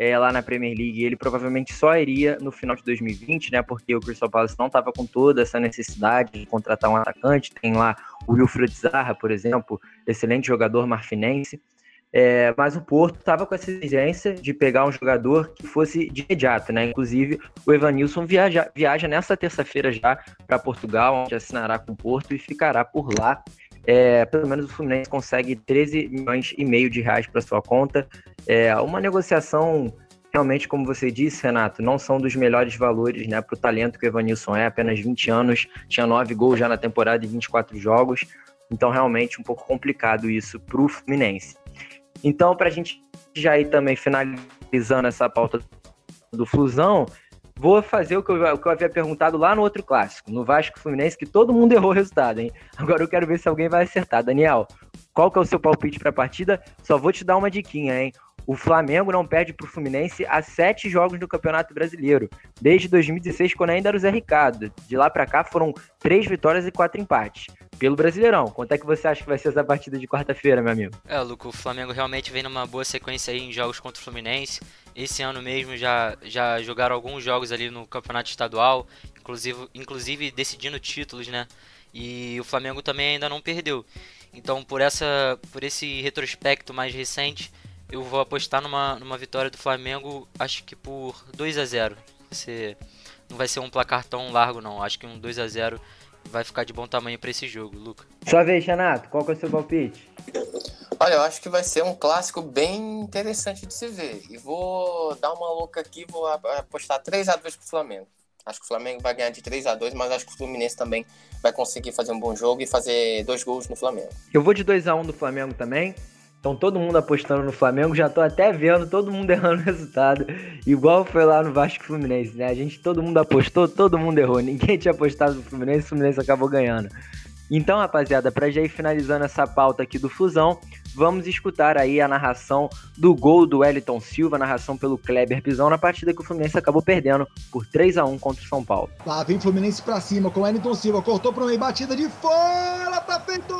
é, lá na Premier League, ele provavelmente só iria no final de 2020, né? Porque o Crystal Palace não estava com toda essa necessidade de contratar um atacante. Tem lá o Wilfred Zaha, por exemplo, excelente jogador marfinense. É, mas o Porto estava com essa exigência de pegar um jogador que fosse de imediato, né? Inclusive, o Evanilson viaja, viaja nessa terça-feira já para Portugal, onde assinará com o Porto e ficará por lá é, pelo menos o Fluminense consegue 13 milhões e meio de reais para sua conta. É uma negociação realmente, como você disse, Renato, não são dos melhores valores né, para o talento que o Evanilson é, apenas 20 anos, tinha 9 gols já na temporada e 24 jogos, então realmente um pouco complicado isso para o Fluminense. Então, para a gente já ir também finalizando essa pauta do Flusão, Vou fazer o que, eu, o que eu havia perguntado lá no outro clássico, no Vasco Fluminense, que todo mundo errou o resultado, hein? Agora eu quero ver se alguém vai acertar. Daniel, qual que é o seu palpite para a partida? Só vou te dar uma diquinha, hein? O Flamengo não perde para o Fluminense há sete jogos no Campeonato Brasileiro, desde 2016, quando ainda era o Zé Ricardo. De lá para cá foram três vitórias e quatro empates pelo Brasileirão. Quanto é que você acha que vai ser essa partida de quarta-feira, meu amigo? É, Luco, o Flamengo realmente vem numa boa sequência aí em jogos contra o Fluminense. Esse ano mesmo já, já jogaram alguns jogos ali no Campeonato Estadual, inclusive, inclusive decidindo títulos, né? E o Flamengo também ainda não perdeu. Então, por, essa, por esse retrospecto mais recente, eu vou apostar numa, numa vitória do Flamengo, acho que por 2 a 0 Você, Não vai ser um placar tão largo, não. Acho que um 2 a 0 vai ficar de bom tamanho para esse jogo, Luca. Sua vez, Renato, qual que é o seu palpite? Olha, eu acho que vai ser um clássico bem interessante de se ver. E vou dar uma louca aqui, vou apostar 3x2 pro Flamengo. Acho que o Flamengo vai ganhar de 3 a 2 mas acho que o Fluminense também vai conseguir fazer um bom jogo e fazer dois gols no Flamengo. Eu vou de 2 a 1 do Flamengo também. Então todo mundo apostando no Flamengo, já tô até vendo todo mundo errando o resultado, igual foi lá no Vasco Fluminense, né? A gente todo mundo apostou, todo mundo errou. Ninguém tinha apostado no Fluminense, o Fluminense acabou ganhando. Então, rapaziada, para já ir finalizando essa pauta aqui do Fusão, vamos escutar aí a narração do gol do Wellington Silva, narração pelo Kleber Pisão, na partida que o Fluminense acabou perdendo por 3 a 1 contra o São Paulo. Lá vem Fluminense para cima com o Wellington Silva, cortou para meio, batida de fora, tá feito!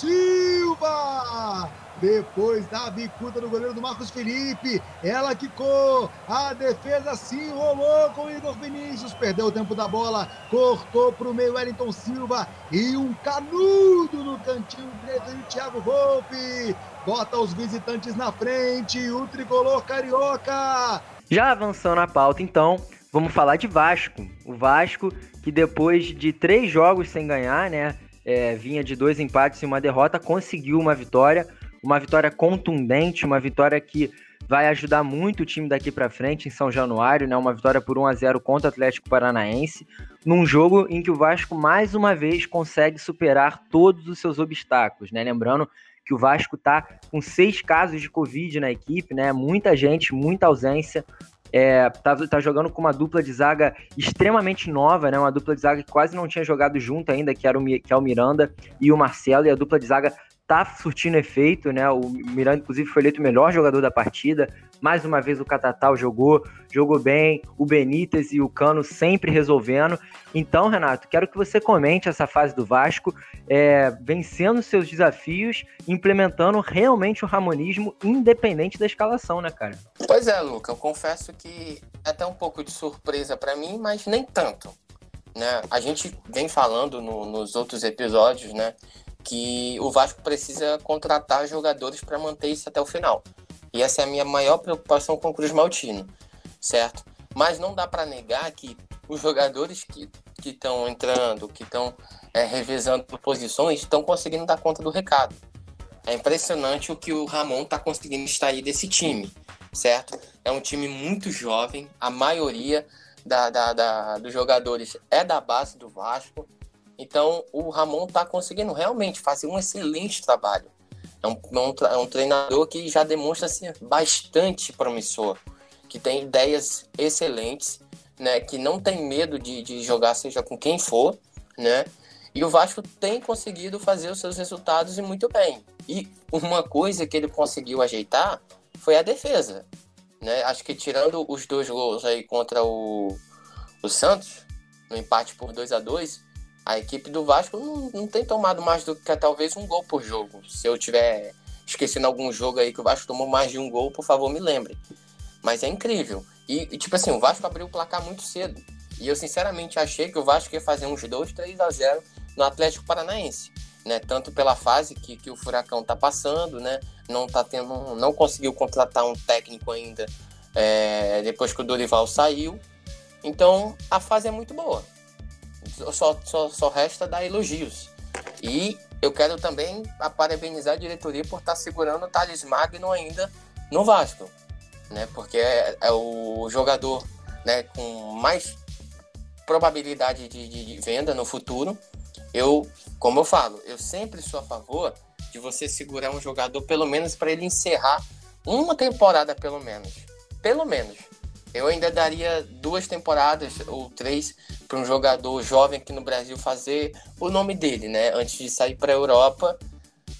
Silva! Depois da bicuda do goleiro do Marcos Felipe, ela quicou, a defesa se enrolou com o Igor Vinícius, perdeu o tempo da bola, cortou para o meio Wellington Silva. E um canudo no cantinho direito de Thiago Volpe, bota os visitantes na frente, o tricolor carioca. Já avançando a pauta, então, vamos falar de Vasco. O Vasco que depois de três jogos sem ganhar, né, é, vinha de dois empates e uma derrota, conseguiu uma vitória, uma vitória contundente, uma vitória que vai ajudar muito o time daqui para frente em São Januário, né? Uma vitória por 1 a 0 contra o Atlético Paranaense, num jogo em que o Vasco mais uma vez consegue superar todos os seus obstáculos, né? Lembrando que o Vasco tá com seis casos de Covid na equipe, né? Muita gente, muita ausência. É, tá, tá, jogando com uma dupla de zaga extremamente nova, né? Uma dupla de zaga que quase não tinha jogado junto ainda, que, era o, que é o Miranda e o Marcelo, e a dupla de zaga tá surtindo efeito, né? O Miranda, inclusive, foi eleito o melhor jogador da partida. Mais uma vez o Catatal jogou, jogou bem, o Benítez e o Cano sempre resolvendo. Então, Renato, quero que você comente essa fase do Vasco, é, vencendo seus desafios, implementando realmente o ramonismo independente da escalação, né, cara? Pois é, Luca, eu confesso que é até um pouco de surpresa para mim, mas nem tanto. Né? A gente vem falando no, nos outros episódios, né, que o Vasco precisa contratar jogadores para manter isso até o final. E essa é a minha maior preocupação com o Cruz Maltino, certo? Mas não dá para negar que os jogadores que estão entrando, que estão é, revezando posições, estão conseguindo dar conta do recado. É impressionante o que o Ramon está conseguindo extrair desse time, certo? É um time muito jovem, a maioria da, da, da, dos jogadores é da base do Vasco. Então o Ramon está conseguindo realmente fazer um excelente trabalho. É um, é um treinador que já demonstra ser bastante promissor, que tem ideias excelentes, né? Que não tem medo de, de jogar seja com quem for, né? E o Vasco tem conseguido fazer os seus resultados e muito bem. E uma coisa que ele conseguiu ajeitar foi a defesa. Né? Acho que tirando os dois gols aí contra o, o Santos, no empate por 2 a 2 a equipe do Vasco não, não tem tomado mais do que talvez um gol por jogo. Se eu tiver esquecendo algum jogo aí que o Vasco tomou mais de um gol, por favor, me lembre. Mas é incrível. E, e, tipo assim, o Vasco abriu o placar muito cedo. E eu sinceramente achei que o Vasco ia fazer uns 2, 3 a 0 no Atlético Paranaense. Né? Tanto pela fase que, que o Furacão tá passando, né? Não tá tendo. Não conseguiu contratar um técnico ainda é, depois que o Dorival saiu. Então a fase é muito boa só, só, só resta dar elogios. E eu quero também parabenizar a diretoria por estar tá segurando o Thales Magno ainda no Vasco, né? Porque é, é o jogador né, com mais probabilidade de, de, de, venda no futuro. Eu, como eu falo, eu sempre sou a favor de você segurar um jogador pelo menos para ele encerrar uma temporada pelo menos, pelo menos. Eu ainda daria duas temporadas ou três para um jogador jovem aqui no Brasil fazer o nome dele, né? Antes de sair para a Europa.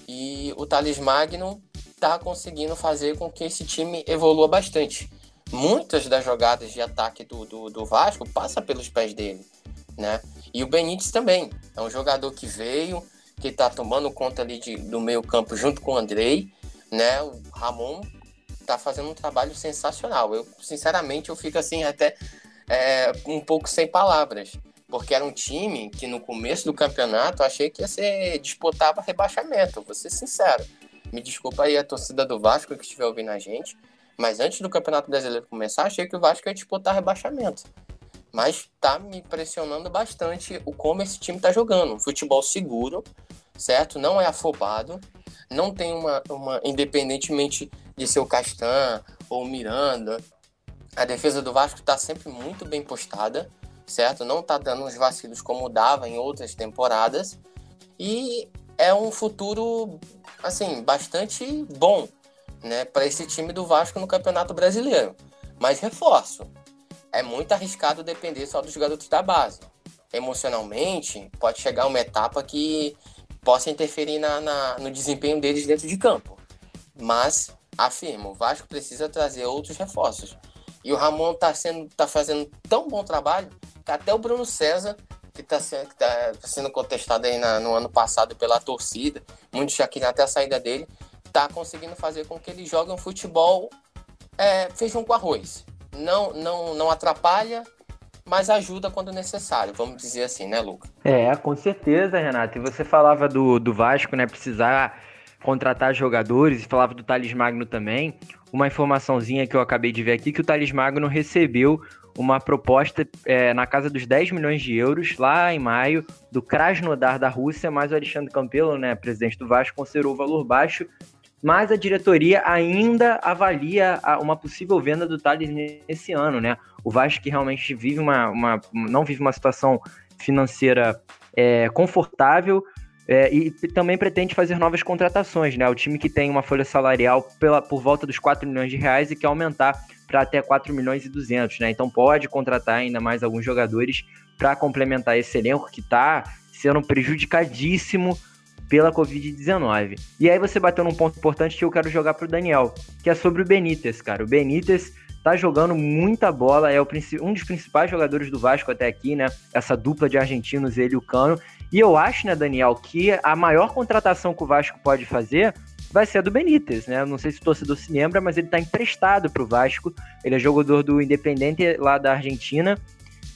E o Thales Magno está conseguindo fazer com que esse time evolua bastante. Muitas das jogadas de ataque do, do, do Vasco passa pelos pés dele, né? E o Benítez também. É um jogador que veio, que está tomando conta ali de, do meio campo junto com o Andrei, né? O Ramon tá fazendo um trabalho sensacional. Eu, sinceramente, eu fico assim até é, um pouco sem palavras. Porque era um time que no começo do campeonato eu achei que ia ser disputava rebaixamento, vou ser sincero. Me desculpa aí a torcida do Vasco que estiver ouvindo a gente, mas antes do Campeonato Brasileiro começar, achei que o Vasco ia disputar rebaixamento. Mas tá me impressionando bastante o como esse time tá jogando. Futebol seguro, certo? Não é afobado, não tem uma, uma independentemente de ser o Castan ou o Miranda, A defesa do Vasco está sempre muito bem postada, certo? Não está dando uns vacilos como dava em outras temporadas. E é um futuro, assim, bastante bom, né, para esse time do Vasco no Campeonato Brasileiro. Mas reforço, é muito arriscado depender só dos garotos da base. Emocionalmente, pode chegar uma etapa que possa interferir na, na, no desempenho deles dentro de campo. Mas, afirmo, o Vasco precisa trazer outros reforços. E o Ramon está tá fazendo tão bom trabalho que até o Bruno César, que está sendo, tá sendo contestado aí na, no ano passado pela torcida, muitos já até a saída dele, está conseguindo fazer com que ele jogue um futebol é, feijão com arroz. Não, não, não atrapalha, mas ajuda quando necessário, vamos dizer assim, né, Luca? É, com certeza, Renato. E você falava do, do Vasco, né, precisar contratar jogadores, e falava do Thales Magno também. Uma informaçãozinha que eu acabei de ver aqui, que o Thales Magno recebeu uma proposta é, na casa dos 10 milhões de euros, lá em maio, do Krasnodar da Rússia, mas o Alexandre Campelo, né, presidente do Vasco, considerou o valor baixo mas a diretoria ainda avalia uma possível venda do Thales nesse ano, né? O Vasco que realmente vive uma, uma não vive uma situação financeira é, confortável é, e também pretende fazer novas contratações, né? O time que tem uma folha salarial pela, por volta dos 4 milhões de reais e quer aumentar para até 4 milhões e 200, né? Então pode contratar ainda mais alguns jogadores para complementar esse elenco que está sendo prejudicadíssimo pela Covid-19. E aí você bateu num ponto importante que eu quero jogar pro Daniel, que é sobre o Benítez, cara. O Benítez tá jogando muita bola, é o, um dos principais jogadores do Vasco até aqui, né? Essa dupla de argentinos, ele e o Cano. E eu acho, né, Daniel, que a maior contratação que o Vasco pode fazer vai ser a do Benítez, né? Não sei se o torcedor se lembra, mas ele tá emprestado pro Vasco. Ele é jogador do Independente lá da Argentina.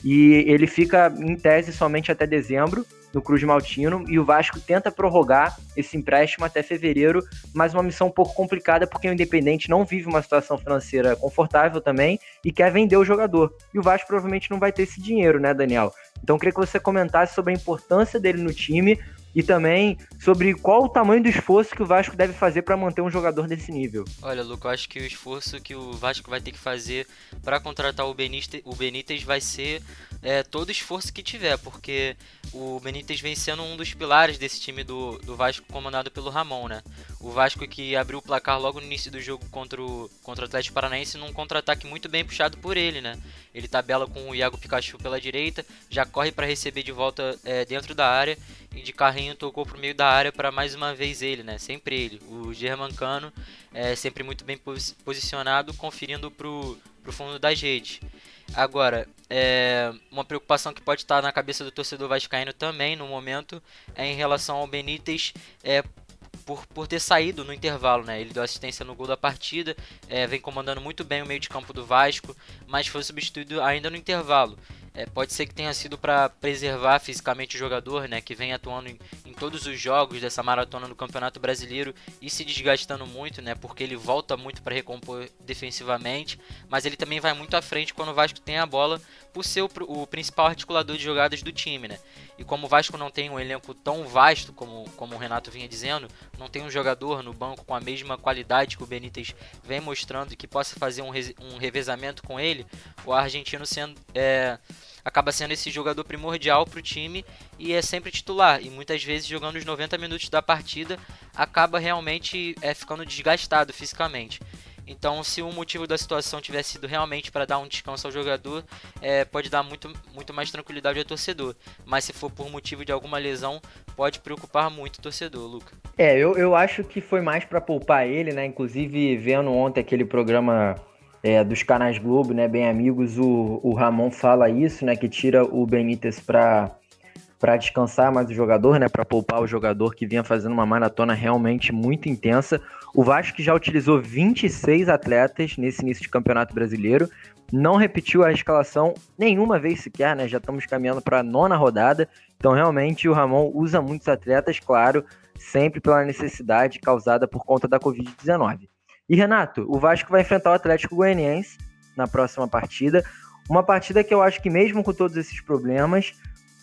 E ele fica em tese somente até dezembro no Cruz Maltino e o Vasco tenta prorrogar esse empréstimo até fevereiro, mas uma missão um pouco complicada porque o Independente não vive uma situação financeira confortável também e quer vender o jogador. E o Vasco provavelmente não vai ter esse dinheiro, né, Daniel? Então queria que você comentasse sobre a importância dele no time e também sobre qual o tamanho do esforço que o Vasco deve fazer para manter um jogador desse nível. Olha, Luca, eu acho que o esforço que o Vasco vai ter que fazer para contratar o Benítez, o Benítez vai ser é, todo esforço que tiver, porque o Benítez vem sendo um dos pilares desse time do, do Vasco comandado pelo Ramon, né? O Vasco que abriu o placar logo no início do jogo contra o, contra o Atlético Paranaense num contra-ataque muito bem puxado por ele, né? Ele tabela com o Iago Pikachu pela direita, já corre para receber de volta é, dentro da área e de carrinho tocou pro meio da área para mais uma vez ele, né? Sempre ele. O Germancano é sempre muito bem posicionado, conferindo pro, pro fundo das redes. Agora, é, uma preocupação que pode estar na cabeça do torcedor vascaíno também no momento é em relação ao Benítez é, por, por ter saído no intervalo, né? Ele deu assistência no gol da partida, é, vem comandando muito bem o meio de campo do Vasco, mas foi substituído ainda no intervalo. É, pode ser que tenha sido para preservar fisicamente o jogador, né, que vem atuando em, em, todos os jogos dessa maratona do Campeonato Brasileiro e se desgastando muito, né, porque ele volta muito para recompor defensivamente, mas ele também vai muito à frente quando o Vasco tem a bola, por ser o, o principal articulador de jogadas do time, né. E como o Vasco não tem um elenco tão vasto como, como o Renato vinha dizendo, não tem um jogador no banco com a mesma qualidade que o Benítez vem mostrando que possa fazer um, um revezamento com ele, o argentino sendo é, acaba sendo esse jogador primordial para o time e é sempre titular. E muitas vezes jogando os 90 minutos da partida acaba realmente é, ficando desgastado fisicamente. Então, se o motivo da situação tivesse sido realmente para dar um descanso ao jogador, é, pode dar muito, muito mais tranquilidade ao torcedor. Mas se for por motivo de alguma lesão, pode preocupar muito o torcedor, Luca. É, eu, eu acho que foi mais para poupar ele, né? Inclusive, vendo ontem aquele programa é, dos canais Globo, né, bem amigos, o, o Ramon fala isso, né, que tira o Benítez para para descansar mais o jogador, né, para poupar o jogador que vinha fazendo uma maratona realmente muito intensa. O Vasco já utilizou 26 atletas nesse início de Campeonato Brasileiro, não repetiu a escalação nenhuma vez sequer, né? Já estamos caminhando para a nona rodada. Então, realmente, o Ramon usa muitos atletas, claro, sempre pela necessidade causada por conta da Covid-19. E Renato, o Vasco vai enfrentar o Atlético Goianiense na próxima partida. Uma partida que eu acho que, mesmo com todos esses problemas,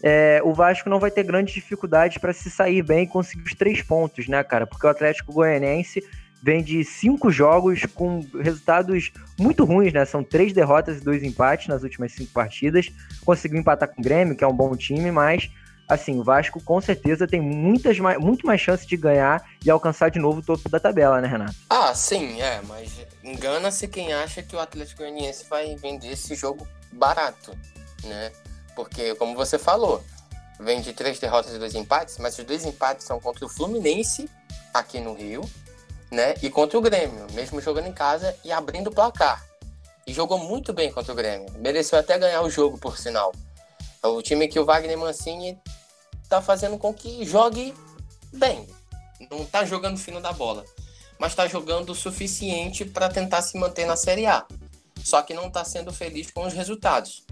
é, o Vasco não vai ter grandes dificuldades para se sair bem e conseguir os três pontos, né, cara? Porque o Atlético Goianiense vem de cinco jogos com resultados muito ruins, né? São três derrotas e dois empates nas últimas cinco partidas. Conseguiu empatar com o Grêmio, que é um bom time, mas assim, o Vasco com certeza tem muitas mais, muito mais chance de ganhar e alcançar de novo o topo da tabela, né, Renato? Ah, sim, é, mas engana-se quem acha que o Atlético Goianiense vai vender esse jogo barato, né? Porque, como você falou, vem de três derrotas e dois empates, mas os dois empates são contra o Fluminense, aqui no Rio, né? E contra o Grêmio, mesmo jogando em casa e abrindo o placar. E jogou muito bem contra o Grêmio. Mereceu até ganhar o jogo, por sinal. É o time que o Wagner Mancini tá fazendo com que jogue bem. Não tá jogando fino da bola, mas tá jogando o suficiente para tentar se manter na Série A. Só que não tá sendo feliz com os resultados.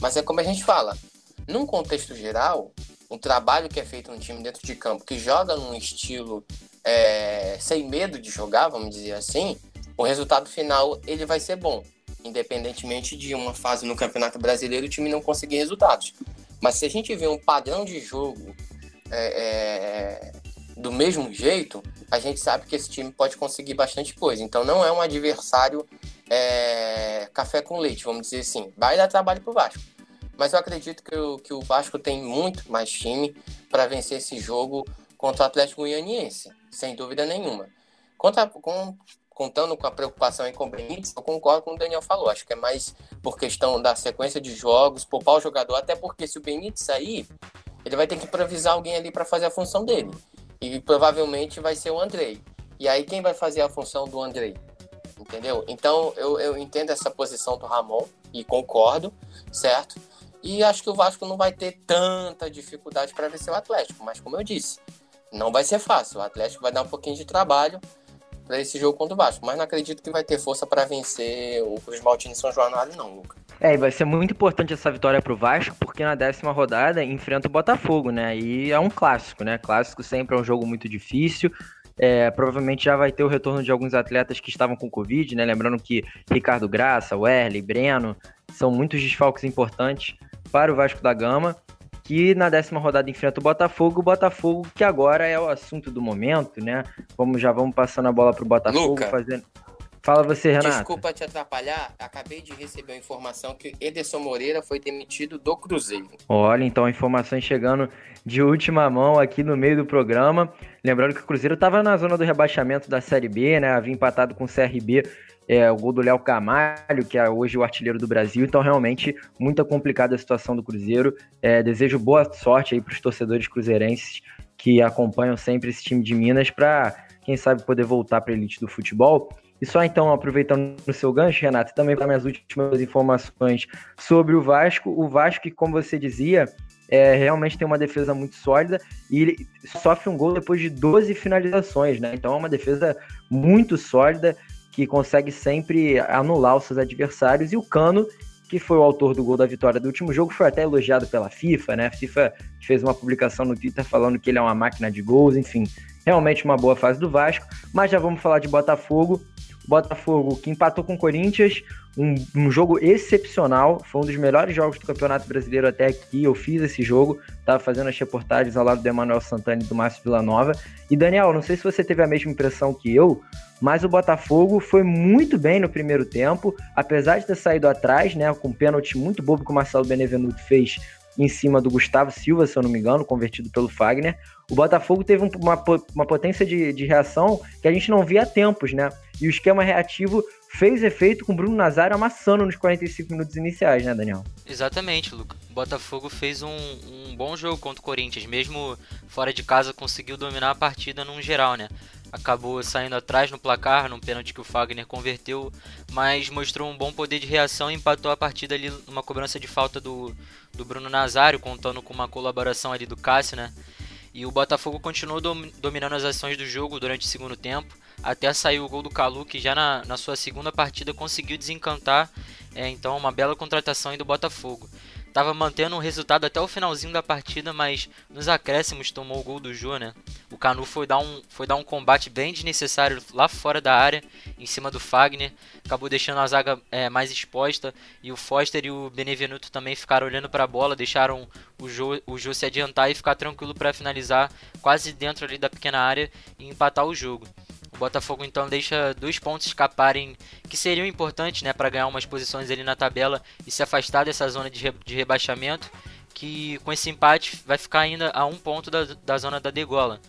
Mas é como a gente fala, num contexto geral, o trabalho que é feito no time dentro de campo, que joga num estilo é, sem medo de jogar, vamos dizer assim, o resultado final ele vai ser bom, independentemente de uma fase no Campeonato Brasileiro o time não conseguir resultados. Mas se a gente vê um padrão de jogo é, é, do mesmo jeito, a gente sabe que esse time pode conseguir bastante coisa. Então não é um adversário é, café com leite, vamos dizer assim. Vai dar trabalho pro Vasco. Mas eu acredito que o, que o Vasco tem muito mais time para vencer esse jogo contra o Atlético Goianiense, sem dúvida nenhuma. Contra, com, contando com a preocupação o Benítez, eu concordo com o Daniel falou. Acho que é mais por questão da sequência de jogos, poupar o jogador, até porque se o Benítez sair, ele vai ter que improvisar alguém ali para fazer a função dele. E provavelmente vai ser o Andrei. E aí quem vai fazer a função do Andrei? Entendeu? Então eu, eu entendo essa posição do Ramon e concordo, certo? E acho que o Vasco não vai ter tanta dificuldade para vencer o Atlético, mas como eu disse, não vai ser fácil. O Atlético vai dar um pouquinho de trabalho para esse jogo contra o Vasco, mas não acredito que vai ter força para vencer o Cruz Maltino em São Januário, não, Luca. É, e vai ser muito importante essa vitória para o Vasco, porque na décima rodada enfrenta o Botafogo, né? E é um clássico, né? Clássico sempre é um jogo muito difícil. É, provavelmente já vai ter o retorno de alguns atletas que estavam com Covid, né? Lembrando que Ricardo Graça, Werley, Breno são muitos desfalques importantes para o Vasco da Gama, que na décima rodada enfrenta o Botafogo, o Botafogo que agora é o assunto do momento, né? Vamos já vamos passando a bola para o Botafogo Luca, fazendo. Fala você, Renato. Desculpa te atrapalhar, acabei de receber a informação que Ederson Moreira foi demitido do Cruzeiro. Olha, então informações chegando de última mão aqui no meio do programa. Lembrando que o Cruzeiro estava na zona do rebaixamento da Série B, né? Havia empatado com o CRB é, o gol do Léo Camalho, que é hoje o artilheiro do Brasil. Então, realmente, muito complicada a situação do Cruzeiro. É, desejo boa sorte aí para os torcedores cruzeirenses que acompanham sempre esse time de Minas para, quem sabe, poder voltar para a elite do futebol. E só então, aproveitando o seu gancho, Renato, também para minhas últimas informações sobre o Vasco. O Vasco, que, como você dizia, é, realmente tem uma defesa muito sólida e ele sofre um gol depois de 12 finalizações, né? Então é uma defesa muito sólida que consegue sempre anular os seus adversários. E o Cano, que foi o autor do gol da vitória do último jogo, foi até elogiado pela FIFA, né? A FIFA fez uma publicação no Twitter falando que ele é uma máquina de gols, enfim, realmente uma boa fase do Vasco. Mas já vamos falar de Botafogo. Botafogo que empatou com o Corinthians, um, um, jogo excepcional, foi um dos melhores jogos do Campeonato Brasileiro até aqui. Eu fiz esse jogo, estava fazendo as reportagens ao lado do Emanuel Santana e do Márcio Villanova. E Daniel, não sei se você teve a mesma impressão que eu, mas o Botafogo foi muito bem no primeiro tempo, apesar de ter saído atrás, né, com um pênalti muito bobo que o Marcelo Benevenuto fez em cima do Gustavo Silva, se eu não me engano, convertido pelo Fagner. O Botafogo teve uma, uma potência de, de reação que a gente não via há tempos, né? E o esquema reativo fez efeito com o Bruno Nazário amassando nos 45 minutos iniciais, né, Daniel? Exatamente, Luca. O Botafogo fez um, um bom jogo contra o Corinthians, mesmo fora de casa conseguiu dominar a partida num geral, né? Acabou saindo atrás no placar, num pênalti que o Fagner converteu, mas mostrou um bom poder de reação e empatou a partida ali numa cobrança de falta do, do Bruno Nazário, contando com uma colaboração ali do Cássio, né? E o Botafogo continuou dom, dominando as ações do jogo durante o segundo tempo, até sair o gol do Calu, que já na, na sua segunda partida conseguiu desencantar, é, então uma bela contratação do Botafogo. Tava mantendo o resultado até o finalzinho da partida, mas nos acréscimos tomou o gol do Jô, né? O Canu foi dar um, foi dar um combate bem desnecessário lá fora da área, em cima do Fagner. Acabou deixando a zaga é, mais exposta. E o Foster e o Benevenuto também ficaram olhando para a bola, deixaram o Jô, o Jô se adiantar e ficar tranquilo para finalizar quase dentro ali da pequena área e empatar o jogo. O Botafogo então deixa dois pontos escaparem que seriam importantes né, para ganhar umas posições ali na tabela e se afastar dessa zona de, re de rebaixamento. Que com esse empate vai ficar ainda a um ponto da, da zona da degola.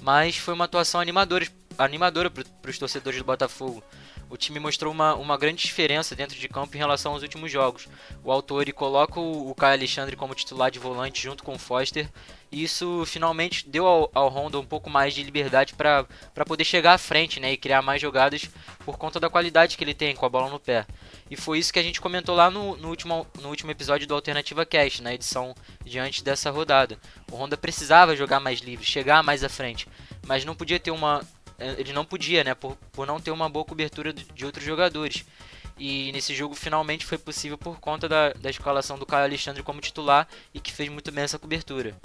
Mas foi uma atuação animadora, animadora para os torcedores do Botafogo. O time mostrou uma, uma grande diferença dentro de campo em relação aos últimos jogos. O autor coloca o, o Caio Alexandre como titular de volante junto com o Foster. Isso finalmente deu ao, ao Honda um pouco mais de liberdade para poder chegar à frente né, e criar mais jogadas por conta da qualidade que ele tem com a bola no pé. E foi isso que a gente comentou lá no, no, último, no último episódio do Alternativa Cast, na edição diante dessa rodada. O Honda precisava jogar mais livre, chegar mais à frente, mas não podia ter uma, é, ele não podia, né? Por, por não ter uma boa cobertura de outros jogadores. E nesse jogo finalmente foi possível por conta da, da escalação do Caio Alexandre como titular e que fez muito bem essa cobertura.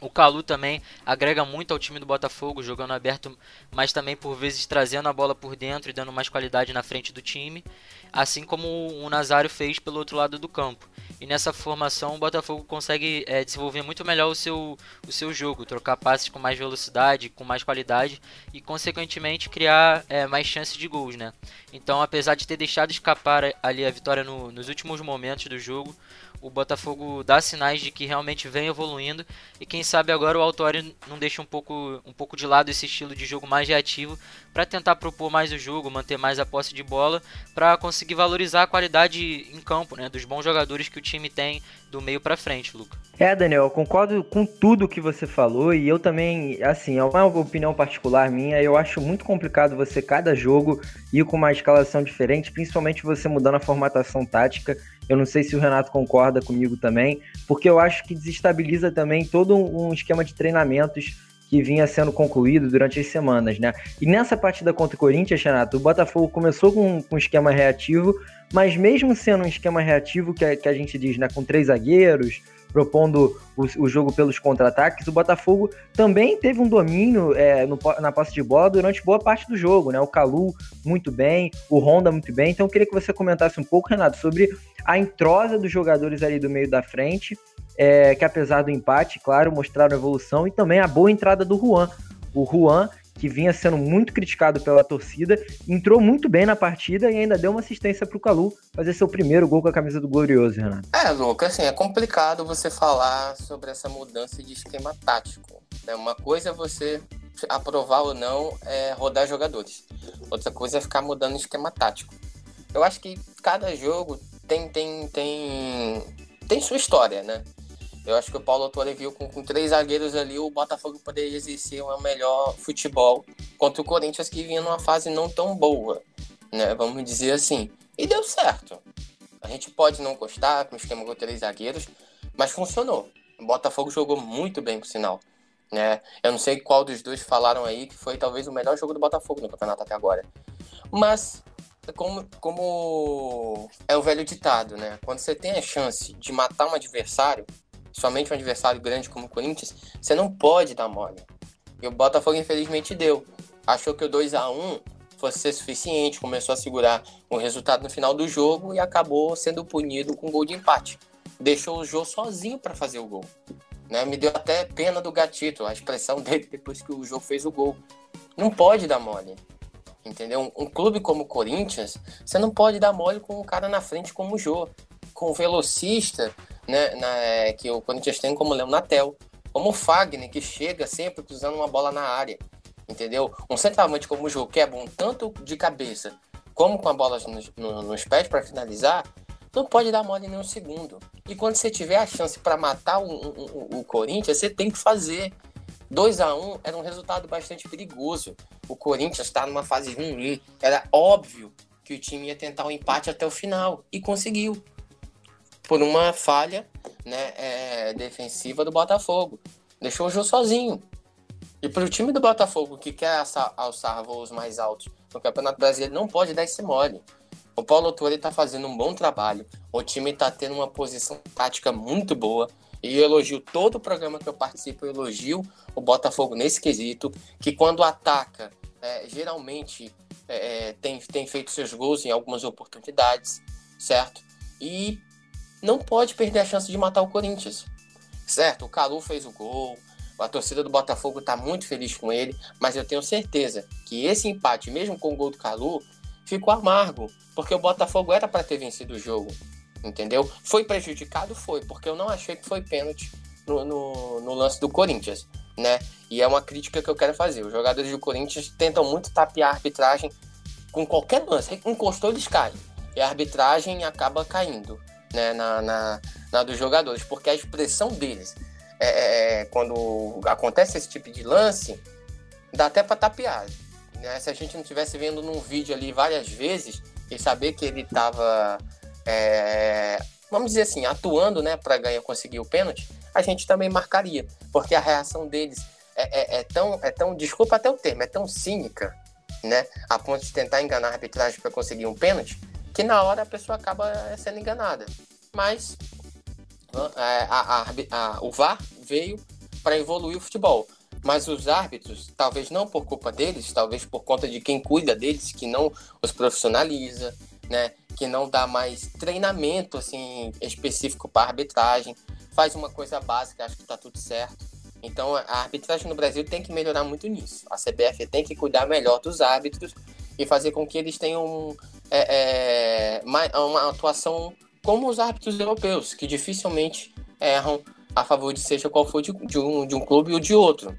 O Calu também agrega muito ao time do Botafogo, jogando aberto, mas também por vezes trazendo a bola por dentro e dando mais qualidade na frente do time, assim como o Nazário fez pelo outro lado do campo. E nessa formação o Botafogo consegue é, desenvolver muito melhor o seu, o seu jogo, trocar passes com mais velocidade, com mais qualidade e consequentemente criar é, mais chances de gols, né? Então, apesar de ter deixado escapar ali a vitória no, nos últimos momentos do jogo, o Botafogo dá sinais de que realmente vem evoluindo e quem sabe agora o Autori não deixa um pouco, um pouco de lado esse estilo de jogo mais reativo para tentar propor mais o jogo, manter mais a posse de bola, para conseguir valorizar a qualidade em campo, né, dos bons jogadores que o time tem do meio para frente, Luca. É, Daniel, eu concordo com tudo que você falou e eu também, assim, é uma opinião particular minha, eu acho muito complicado você cada jogo ir com uma escalação diferente, principalmente você mudando a formatação tática. Eu não sei se o Renato concorda comigo também, porque eu acho que desestabiliza também todo um esquema de treinamentos que vinha sendo concluído durante as semanas, né? E nessa partida contra o Corinthians, Renato, o Botafogo começou com, com um esquema reativo, mas mesmo sendo um esquema reativo que a, que a gente diz, né, com três zagueiros, propondo o, o jogo pelos contra-ataques, o Botafogo também teve um domínio é, no, na posse de bola durante boa parte do jogo, né? O Calu muito bem, o Honda muito bem. Então eu queria que você comentasse um pouco, Renato, sobre a entrosa dos jogadores ali do meio da frente é, que apesar do empate, claro, mostraram evolução e também a boa entrada do Juan. O Juan, que vinha sendo muito criticado pela torcida, entrou muito bem na partida e ainda deu uma assistência para o Calu fazer seu primeiro gol com a camisa do Glorioso, Renato. É, Lucas, assim, é complicado você falar sobre essa mudança de esquema tático. É uma coisa é você aprovar ou não é rodar jogadores. Outra coisa é ficar mudando esquema tático. Eu acho que cada jogo tem tem tem tem sua história, né? Eu acho que o Paulo Autori viu com, com, três zagueiros ali o Botafogo poderia exercer um melhor futebol contra o Corinthians que vinha numa fase não tão boa, né? Vamos dizer assim. E deu certo. A gente pode não gostar com o esquema com três zagueiros, mas funcionou. O Botafogo jogou muito bem, por sinal. Né? Eu não sei qual dos dois falaram aí que foi talvez o melhor jogo do Botafogo no campeonato até agora. Mas como, como é o velho ditado, né? Quando você tem a chance de matar um adversário, somente um adversário grande como o Corinthians, você não pode dar mole. E o Botafogo, infelizmente, deu. Achou que o 2 a 1 fosse ser suficiente, começou a segurar o resultado no final do jogo e acabou sendo punido com um gol de empate. Deixou o jogo sozinho para fazer o gol. Né? Me deu até pena do gatito, a expressão dele depois que o jogo fez o gol. Não pode dar mole. Entendeu? Um, clube como o Corinthians, você não pode dar mole com um cara na frente como o Jô. Com o velocista, né, na, é, que o Corinthians tem como Léo Natel, como o Fagner, que chega sempre cruzando uma bola na área, entendeu? Um centroavante como o João, que é bom tanto de cabeça como com a bola nos, nos pés para finalizar, não pode dar mole nem um segundo. E quando você tiver a chance para matar o, o, o, Corinthians, você tem que fazer. 2 a 1 era um resultado bastante perigoso. O Corinthians está numa fase ruim. Era óbvio que o time ia tentar o um empate até o final. E conseguiu por uma falha né, é, defensiva do Botafogo. Deixou o jogo sozinho. E para o time do Botafogo que quer alçar voos mais altos no Campeonato Brasileiro, não pode dar esse mole. O Paulo Torre está fazendo um bom trabalho. O time está tendo uma posição tática muito boa. E eu elogio todo o programa que eu participo, eu elogio o Botafogo nesse quesito, que quando ataca, é, geralmente é, é tem, tem feito seus gols em algumas oportunidades, certo? E não pode perder a chance de matar o Corinthians. Certo, o Calu fez o gol, A torcida do Botafogo está muito feliz com ele, mas eu tenho certeza que esse empate, mesmo com o gol do Calu, ficou amargo, porque o Botafogo era para ter vencido o jogo, entendeu? Foi prejudicado? Foi, porque eu não achei que foi pênalti no, no, no lance do Corinthians, né? E é uma crítica que eu quero fazer. Os jogadores do Corinthians tentam muito tapear a arbitragem com qualquer lance. Encostou, eles caem. E a arbitragem acaba caindo né, na, na, na dos jogadores, porque a expressão deles, é, é, é quando acontece esse tipo de lance, dá até para tapear. Né? Se a gente não estivesse vendo num vídeo ali várias vezes e saber que ele estava, é, vamos dizer assim, atuando né, para ganhar conseguir o pênalti, a gente também marcaria, porque a reação deles é, é, é, tão, é tão, desculpa até o termo, é tão cínica, né, a ponto de tentar enganar a arbitragem para conseguir um pênalti, que na hora a pessoa acaba sendo enganada. Mas é, a, a, a, o VAR veio para evoluir o futebol. Mas os árbitros, talvez não por culpa deles, talvez por conta de quem cuida deles, que não os profissionaliza, né? que não dá mais treinamento assim específico para arbitragem, faz uma coisa básica, acho que está tudo certo. Então a arbitragem no Brasil tem que melhorar muito nisso. A CBF tem que cuidar melhor dos árbitros e fazer com que eles tenham é, é, uma atuação como os árbitros europeus, que dificilmente erram a favor de seja qual for de, de, um, de um clube ou de outro.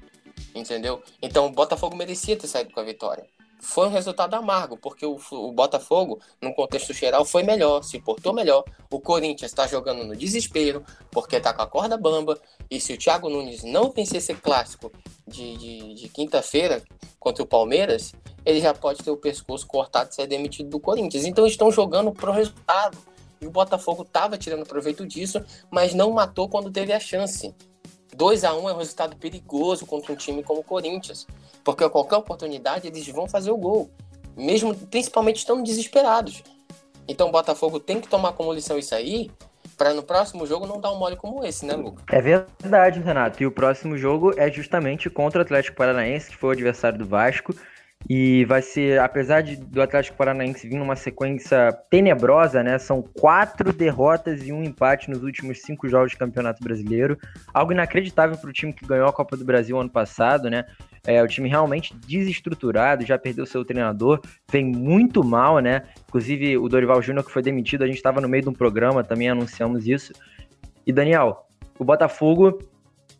Entendeu? Então o Botafogo merecia ter saído com a vitória. Foi um resultado amargo, porque o, o Botafogo, no contexto geral, foi melhor, se portou melhor. O Corinthians está jogando no desespero, porque está com a corda bamba. E se o Thiago Nunes não vencer esse clássico de, de, de quinta-feira contra o Palmeiras, ele já pode ter o pescoço cortado e ser demitido do Corinthians. Então estão jogando pro resultado. E o Botafogo estava tirando proveito disso, mas não matou quando teve a chance. 2 a 1 é um resultado perigoso contra um time como o Corinthians, porque a qualquer oportunidade eles vão fazer o gol, mesmo principalmente estando desesperados. Então o Botafogo tem que tomar como lição isso aí, para no próximo jogo não dar um mole como esse, né, Luca? É verdade, Renato. E o próximo jogo é justamente contra o Atlético Paranaense, que foi o adversário do Vasco. E vai ser, apesar de, do Atlético Paranaense vir numa sequência tenebrosa, né? São quatro derrotas e um empate nos últimos cinco jogos de Campeonato Brasileiro. Algo inacreditável para o time que ganhou a Copa do Brasil ano passado, né? É, o time realmente desestruturado, já perdeu seu treinador, vem muito mal, né? Inclusive o Dorival Júnior que foi demitido, a gente estava no meio de um programa, também anunciamos isso. E Daniel, o Botafogo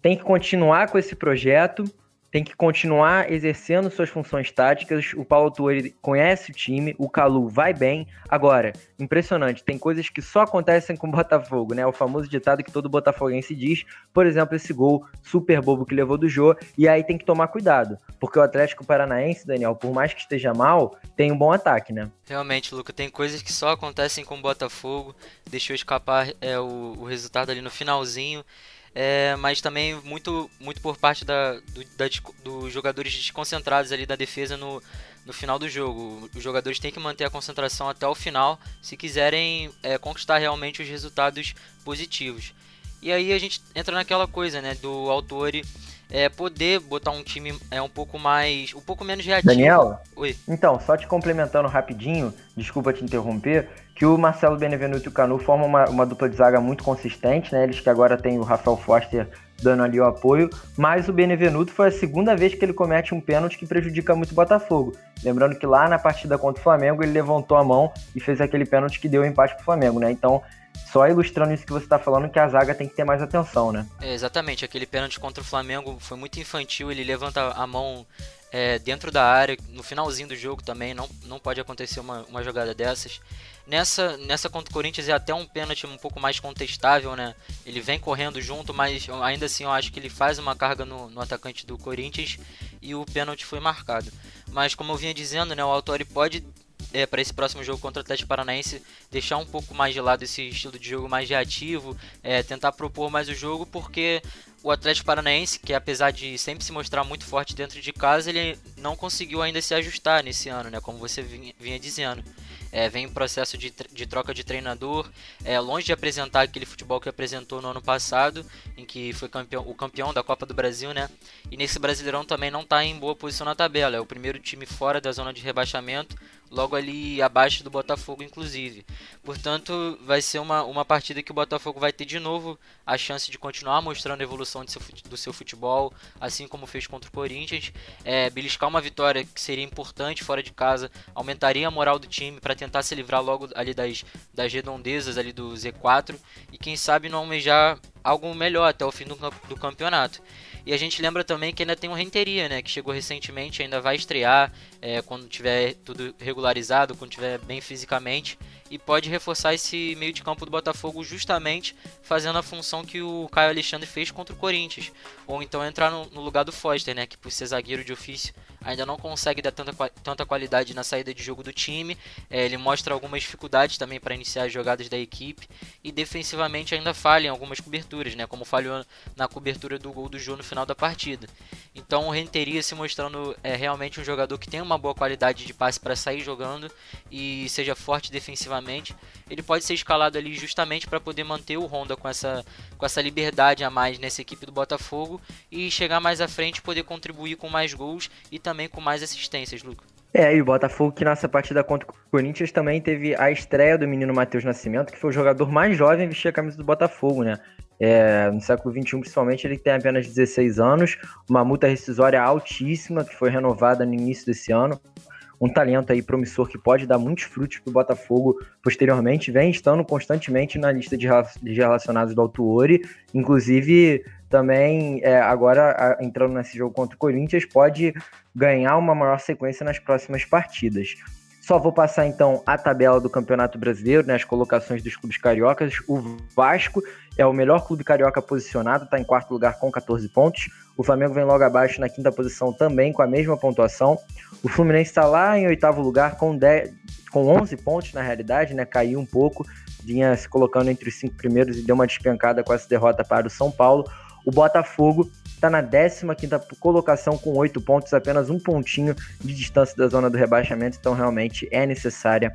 tem que continuar com esse projeto, tem que continuar exercendo suas funções táticas. O Paulo Tuori conhece o time, o Calu vai bem. Agora, impressionante, tem coisas que só acontecem com o Botafogo, né? O famoso ditado que todo botafoguense diz, por exemplo, esse gol super bobo que levou do Jô, e aí tem que tomar cuidado, porque o Atlético Paranaense, Daniel, por mais que esteja mal, tem um bom ataque, né? Realmente, Luca, tem coisas que só acontecem com o Botafogo, deixou escapar é, o, o resultado ali no finalzinho é, mas também muito, muito por parte da, do, da, dos jogadores desconcentrados ali da defesa no, no final do jogo. Os jogadores têm que manter a concentração até o final se quiserem é, conquistar realmente os resultados positivos. E aí a gente entra naquela coisa, né, do autor é, poder botar um time é um pouco mais, um pouco menos reativo. Daniel, Oi. então, só te complementando rapidinho, desculpa te interromper, que o Marcelo Benevenuto e o Canu formam uma, uma dupla de zaga muito consistente, né? Eles que agora tem o Rafael Foster dando ali o apoio, mas o Benevenuto foi a segunda vez que ele comete um pênalti que prejudica muito o Botafogo. Lembrando que lá na partida contra o Flamengo ele levantou a mão e fez aquele pênalti que deu o empate pro Flamengo, né? Então, só ilustrando isso que você está falando, que a zaga tem que ter mais atenção, né? É, exatamente, aquele pênalti contra o Flamengo foi muito infantil, ele levanta a mão é, dentro da área, no finalzinho do jogo também, não, não pode acontecer uma, uma jogada dessas. Nessa, nessa contra o Corinthians é até um pênalti um pouco mais contestável, né? Ele vem correndo junto, mas ainda assim eu acho que ele faz uma carga no, no atacante do Corinthians e o pênalti foi marcado. Mas como eu vinha dizendo, né, o Autori pode é, para esse próximo jogo contra o Atlético Paranaense deixar um pouco mais de lado esse estilo de jogo mais reativo, é, tentar propor mais o jogo, porque o Atlético Paranaense, que apesar de sempre se mostrar muito forte dentro de casa, ele não conseguiu ainda se ajustar nesse ano, né, como você vinha, vinha dizendo é, vem em processo de, de troca de treinador, é, longe de apresentar aquele futebol que apresentou no ano passado, em que foi campeão, o campeão da Copa do Brasil, né? E nesse Brasileirão também não está em boa posição na tabela, é o primeiro time fora da zona de rebaixamento, logo ali abaixo do Botafogo, inclusive. Portanto, vai ser uma, uma partida que o Botafogo vai ter de novo a chance de continuar mostrando a evolução seu, do seu futebol, assim como fez contra o Corinthians. É, beliscar uma vitória que seria importante fora de casa, aumentaria a moral do time para tentar se livrar logo ali das, das redondezas ali do Z4 e quem sabe não almejar algo melhor até o fim do, do campeonato. E a gente lembra também que ainda tem o Renteria, né? Que chegou recentemente, ainda vai estrear é, quando tiver tudo regularizado, quando tiver bem fisicamente. E pode reforçar esse meio de campo do Botafogo justamente fazendo a função que o Caio Alexandre fez contra o Corinthians. Ou então entrar no, no lugar do Foster, né? Que por ser zagueiro de ofício ainda não consegue dar tanta, tanta qualidade na saída de jogo do time. É, ele mostra algumas dificuldades também para iniciar as jogadas da equipe. E defensivamente ainda falha em algumas coberturas, né? Como falhou na cobertura do gol do Jô no final da partida. Então o Renteria se mostrando é, realmente um jogador que tem uma boa qualidade de passe para sair jogando e seja forte defensivamente. Ele pode ser escalado ali justamente para poder manter o Honda com essa, com essa liberdade a mais nessa equipe do Botafogo e chegar mais à frente poder contribuir com mais gols e também com mais assistências, Lucas. É, e o Botafogo que nessa partida contra o Corinthians também teve a estreia do menino Matheus Nascimento, que foi o jogador mais jovem a vestir a camisa do Botafogo, né? É, no século XXI, principalmente, ele tem apenas 16 anos, uma multa rescisória altíssima, que foi renovada no início desse ano. Um talento aí promissor que pode dar muitos frutos para o Botafogo posteriormente, vem estando constantemente na lista de relacionados do Autuori, inclusive também é, agora entrando nesse jogo contra o Corinthians, pode ganhar uma maior sequência nas próximas partidas. Só vou passar então a tabela do Campeonato Brasileiro, né, as colocações dos clubes cariocas. O Vasco é o melhor clube carioca posicionado, está em quarto lugar com 14 pontos. O Flamengo vem logo abaixo na quinta posição também com a mesma pontuação. O Fluminense está lá em oitavo lugar com, 10, com 11 pontos na realidade, né, caiu um pouco, vinha se colocando entre os cinco primeiros e deu uma despencada com essa derrota para o São Paulo. O Botafogo está na 15 colocação com 8 pontos, apenas um pontinho de distância da zona do rebaixamento, então realmente é necessária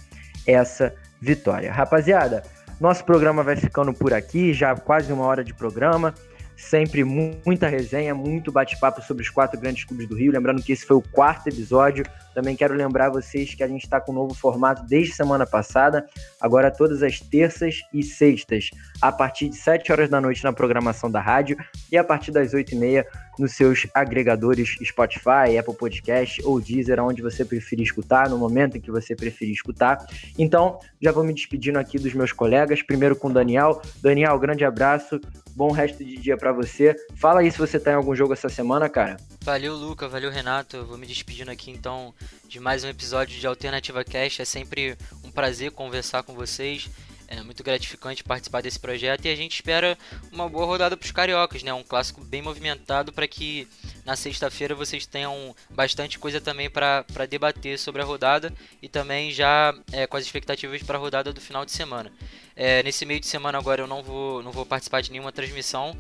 essa vitória. Rapaziada, nosso programa vai ficando por aqui, já quase uma hora de programa. Sempre muita resenha, muito bate-papo sobre os quatro grandes clubes do Rio. Lembrando que esse foi o quarto episódio. Também quero lembrar vocês que a gente está com um novo formato desde semana passada. Agora, todas as terças e sextas, a partir de 7 horas da noite na programação da rádio e a partir das 8 e meia nos seus agregadores Spotify, Apple Podcast ou Deezer, onde você preferir escutar, no momento em que você preferir escutar. Então, já vou me despedindo aqui dos meus colegas. Primeiro com o Daniel. Daniel, grande abraço. Bom resto de dia para você. Fala aí se você tá em algum jogo essa semana, cara. Valeu, Luca. Valeu, Renato. Vou me despedindo aqui então de mais um episódio de Alternativa Cash. É sempre um prazer conversar com vocês. É muito gratificante participar desse projeto e a gente espera uma boa rodada para os cariocas, né? Um clássico bem movimentado para que na sexta-feira vocês tenham bastante coisa também para debater sobre a rodada e também já é, com as expectativas para a rodada do final de semana. É, nesse meio de semana agora eu não vou, não vou participar de nenhuma transmissão,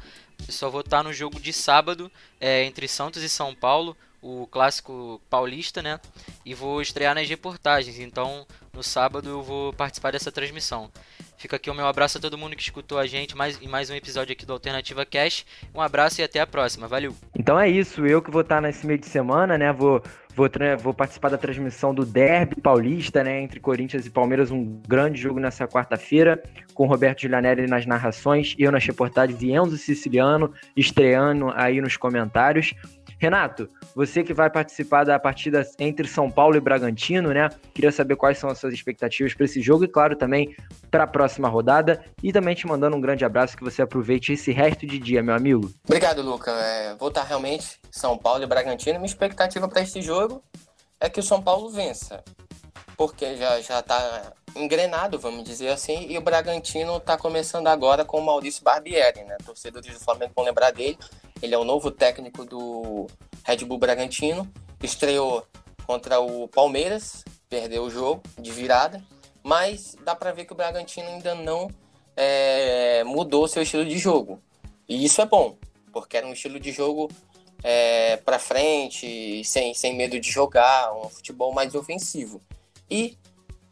só vou estar no jogo de sábado é, entre Santos e São Paulo, o clássico paulista, né? E vou estrear nas reportagens. Então, no sábado eu vou participar dessa transmissão. Fica aqui o meu abraço a todo mundo que escutou a gente mais, em mais um episódio aqui do Alternativa Cash. Um abraço e até a próxima. Valeu! Então é isso, eu que vou estar nesse meio de semana, né? Vou, vou, vou participar da transmissão do Derby Paulista, né? Entre Corinthians e Palmeiras, um grande jogo nessa quarta-feira, com Roberto Giulianelli nas narrações, eu nas reportagens e Enzo Siciliano estreando aí nos comentários. Renato, você que vai participar da partida entre São Paulo e Bragantino, né? Queria saber quais são as suas expectativas para esse jogo e, claro, também para a próxima rodada. E também te mandando um grande abraço, que você aproveite esse resto de dia, meu amigo. Obrigado, Luca. É, vou estar realmente São Paulo e Bragantino. Minha expectativa para esse jogo é que o São Paulo vença, porque já já está engrenado, vamos dizer assim, e o Bragantino está começando agora com o Maurício Barbieri, né? Torcedores do Flamengo vão lembrar dele. Ele é o novo técnico do Red Bull Bragantino. Estreou contra o Palmeiras, perdeu o jogo de virada, mas dá para ver que o Bragantino ainda não é, mudou seu estilo de jogo. E isso é bom, porque era um estilo de jogo é, para frente, sem, sem medo de jogar, um futebol mais ofensivo. E,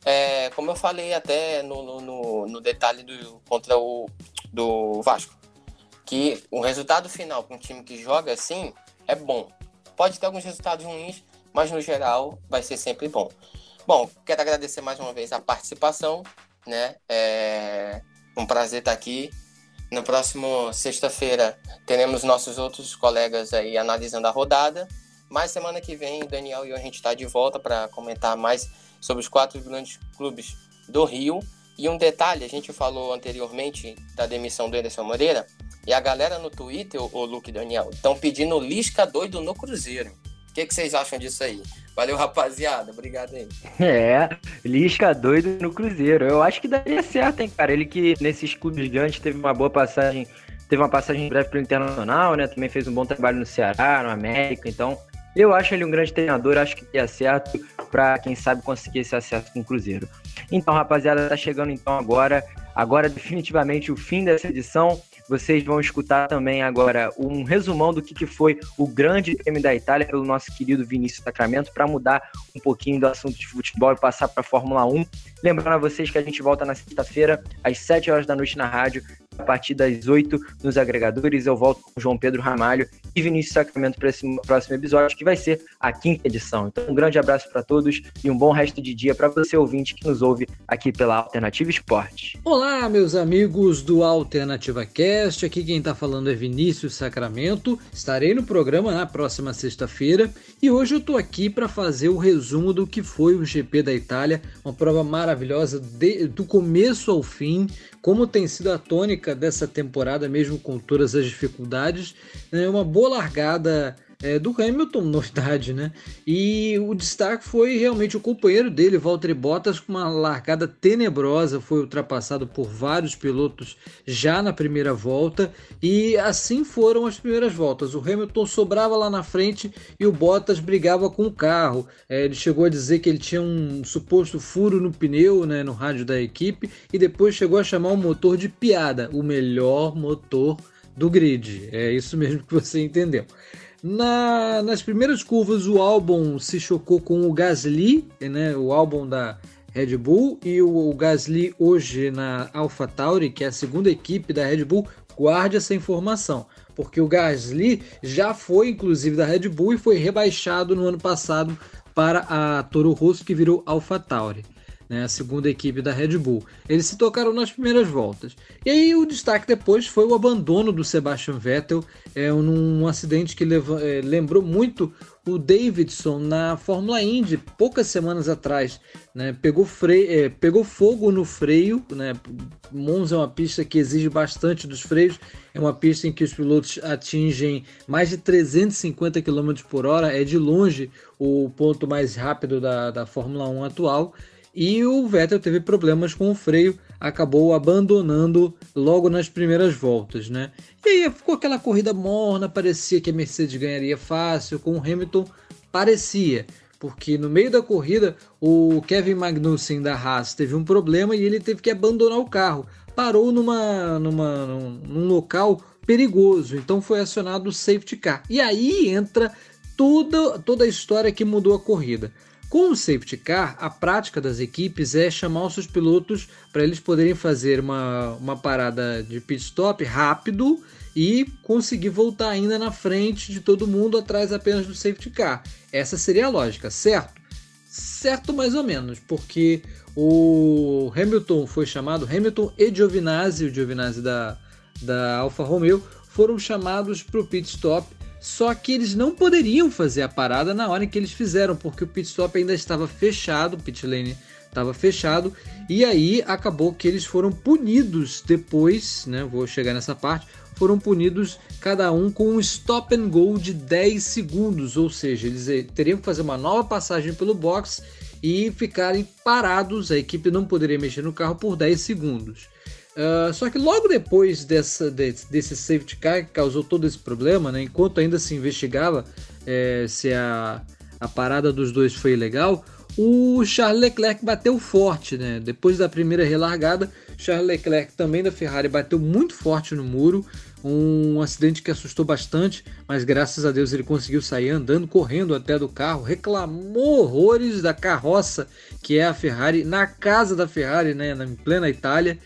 é, como eu falei até no, no, no detalhe do, contra o do Vasco, que o resultado final para um time que joga assim é bom. Pode ter alguns resultados ruins, mas no geral vai ser sempre bom. Bom, quero agradecer mais uma vez a participação, né? É um prazer estar aqui. No próximo sexta-feira teremos nossos outros colegas aí analisando a rodada. Mas semana que vem, Daniel e eu, a gente está de volta para comentar mais sobre os quatro grandes clubes do Rio. E um detalhe, a gente falou anteriormente da demissão do Ederson Moreira, e a galera no Twitter, o Luke Daniel, estão pedindo Lisca doido no Cruzeiro. O que, que vocês acham disso aí? Valeu, rapaziada. Obrigado aí. É, Lisca doido no Cruzeiro. Eu acho que daria certo, hein, cara? Ele que nesses clubes grandes teve uma boa passagem, teve uma passagem breve pelo Internacional, né? Também fez um bom trabalho no Ceará, no América. Então, eu acho ele um grande treinador. Acho que daria certo para quem sabe conseguir esse acesso com o Cruzeiro. Então, rapaziada, tá chegando então agora, agora definitivamente o fim dessa edição. Vocês vão escutar também agora um resumão do que, foi o grande prêmio da Itália pelo nosso querido Vinícius Sacramento, para mudar um pouquinho do assunto de futebol e passar para a Fórmula 1. Lembrando a vocês que a gente volta na sexta-feira, às 7 horas da noite na rádio, a partir das 8 nos agregadores. Eu volto com João Pedro Ramalho e Vinícius Sacramento para esse próximo episódio, que vai ser a quinta edição. Então, um grande abraço para todos e um bom resto de dia para você, ouvinte, que nos ouve aqui pela Alternativa Esporte. Olá, meus amigos do Alternativa Cast. Aqui quem está falando é Vinícius Sacramento. Estarei no programa na próxima sexta-feira e hoje eu estou aqui para fazer o resumo do que foi o GP da Itália, uma prova maravilhosa de, do começo ao fim, como tem sido a tônica dessa temporada, mesmo com todas as dificuldades. É uma boa largada é, do Hamilton, novidade, né? E o destaque foi realmente o companheiro dele, Valtteri Bottas, com uma largada tenebrosa, foi ultrapassado por vários pilotos já na primeira volta, e assim foram as primeiras voltas. O Hamilton sobrava lá na frente e o Bottas brigava com o carro. É, ele chegou a dizer que ele tinha um suposto furo no pneu, né, no rádio da equipe, e depois chegou a chamar o motor de piada, o melhor motor do grid. É isso mesmo que você entendeu. Na, nas primeiras curvas, o álbum se chocou com o Gasly, né, o álbum da Red Bull, e o, o Gasly hoje na AlphaTauri, que é a segunda equipe da Red Bull, guarde essa informação, porque o Gasly já foi inclusive da Red Bull e foi rebaixado no ano passado para a Toro Rosso, que virou AlphaTauri né, a segunda equipe da Red Bull. Eles se tocaram nas primeiras voltas. E aí o destaque depois foi o abandono do Sebastian Vettel, é, num acidente que é, lembrou muito o Davidson na Fórmula Indy, poucas semanas atrás. Né, pegou, freio, é, pegou fogo no freio. Né, Monza é uma pista que exige bastante dos freios. É uma pista em que os pilotos atingem mais de 350 km por hora. É de longe o ponto mais rápido da, da Fórmula 1 atual. E o Vettel teve problemas com o freio, acabou abandonando logo nas primeiras voltas, né? E aí ficou aquela corrida morna, parecia que a Mercedes ganharia fácil, com o Hamilton parecia, porque no meio da corrida o Kevin Magnussen da Haas teve um problema e ele teve que abandonar o carro. Parou numa, numa, num, num local perigoso, então foi acionado o safety car. E aí entra toda, toda a história que mudou a corrida. Com o safety car, a prática das equipes é chamar os seus pilotos para eles poderem fazer uma, uma parada de pit stop rápido e conseguir voltar ainda na frente de todo mundo atrás apenas do safety car. Essa seria a lógica, certo? Certo mais ou menos, porque o Hamilton foi chamado, Hamilton e Giovinazzi, o Giovinazzi da, da Alfa Romeo, foram chamados para o pit stop só que eles não poderiam fazer a parada na hora em que eles fizeram, porque o pit stop ainda estava fechado, o pit lane estava fechado, e aí acabou que eles foram punidos depois, né? Vou chegar nessa parte. Foram punidos cada um com um stop and go de 10 segundos, ou seja, eles eh, teriam que fazer uma nova passagem pelo box e ficarem parados. A equipe não poderia mexer no carro por 10 segundos. Uh, só que logo depois dessa, desse, desse safety car que causou todo esse problema, né, enquanto ainda se investigava é, se a, a parada dos dois foi legal, o Charles Leclerc bateu forte. Né? Depois da primeira relargada, Charles Leclerc também da Ferrari bateu muito forte no muro. Um acidente que assustou bastante, mas graças a Deus ele conseguiu sair andando, correndo até do carro, reclamou horrores da carroça que é a Ferrari, na casa da Ferrari, né, em plena Itália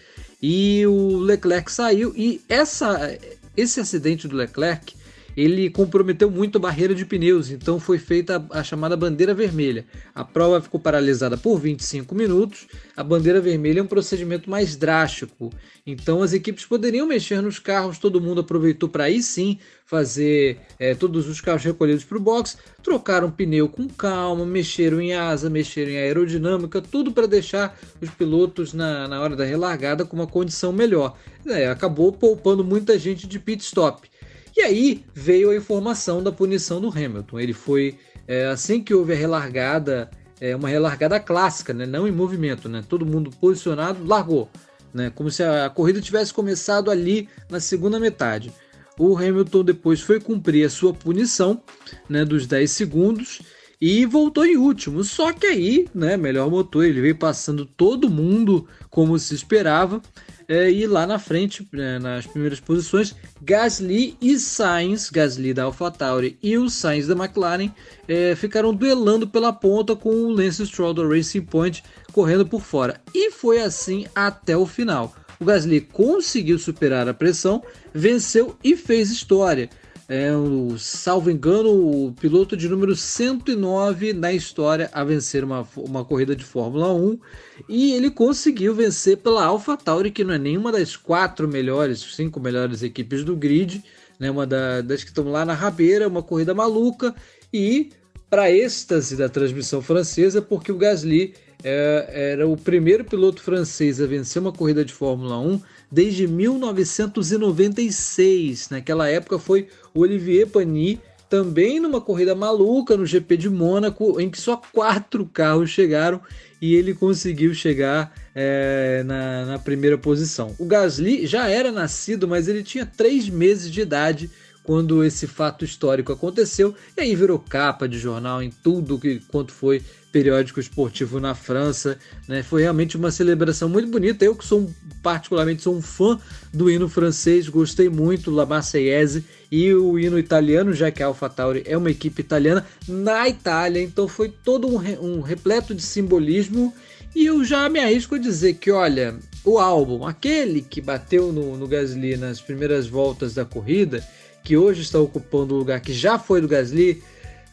e o Leclerc saiu e essa esse acidente do Leclerc ele comprometeu muito a barreira de pneus, então foi feita a, a chamada bandeira vermelha. A prova ficou paralisada por 25 minutos. A bandeira vermelha é um procedimento mais drástico, então as equipes poderiam mexer nos carros, todo mundo aproveitou para aí sim fazer é, todos os carros recolhidos para o box, trocaram pneu com calma, mexeram em asa, mexeram em aerodinâmica, tudo para deixar os pilotos na, na hora da relargada com uma condição melhor. É, acabou poupando muita gente de pit stop. E aí veio a informação da punição do Hamilton. Ele foi é, assim que houve a relargada, é uma relargada clássica, né? não em movimento, né? todo mundo posicionado, largou. Né? Como se a corrida tivesse começado ali na segunda metade. O Hamilton depois foi cumprir a sua punição né, dos 10 segundos e voltou em último. Só que aí, né, melhor motor, ele veio passando todo mundo como se esperava. É, e lá na frente, né, nas primeiras posições, Gasly e Sainz, Gasly da AlphaTauri e o Sainz da McLaren, é, ficaram duelando pela ponta com o Lance Stroll da Racing Point correndo por fora. E foi assim até o final. O Gasly conseguiu superar a pressão, venceu e fez história é o, salvo engano, o piloto de número 109 na história a vencer uma, uma corrida de Fórmula 1 e ele conseguiu vencer pela AlphaTauri, que não é nenhuma das quatro melhores, cinco melhores equipes do grid, né, uma da, das que estão lá na rabeira, uma corrida maluca. E para êxtase da transmissão francesa, porque o Gasly é, era o primeiro piloto francês a vencer uma corrida de Fórmula 1 desde 1996. Naquela época foi o Olivier Panis, também numa corrida maluca no GP de Mônaco, em que só quatro carros chegaram e ele conseguiu chegar é, na, na primeira posição. O Gasly já era nascido, mas ele tinha três meses de idade quando esse fato histórico aconteceu, e aí virou capa de jornal em tudo que quanto foi periódico esportivo na França, né? Foi realmente uma celebração muito bonita. Eu que sou particularmente sou um fã do hino francês, gostei muito La Marseillaise e o hino italiano, já que a AlphaTauri é uma equipe italiana na Itália, então foi todo um, um repleto de simbolismo. E eu já me arrisco a dizer que, olha, o álbum, aquele que bateu no, no Gasly nas primeiras voltas da corrida, que hoje está ocupando o lugar que já foi do Gasly,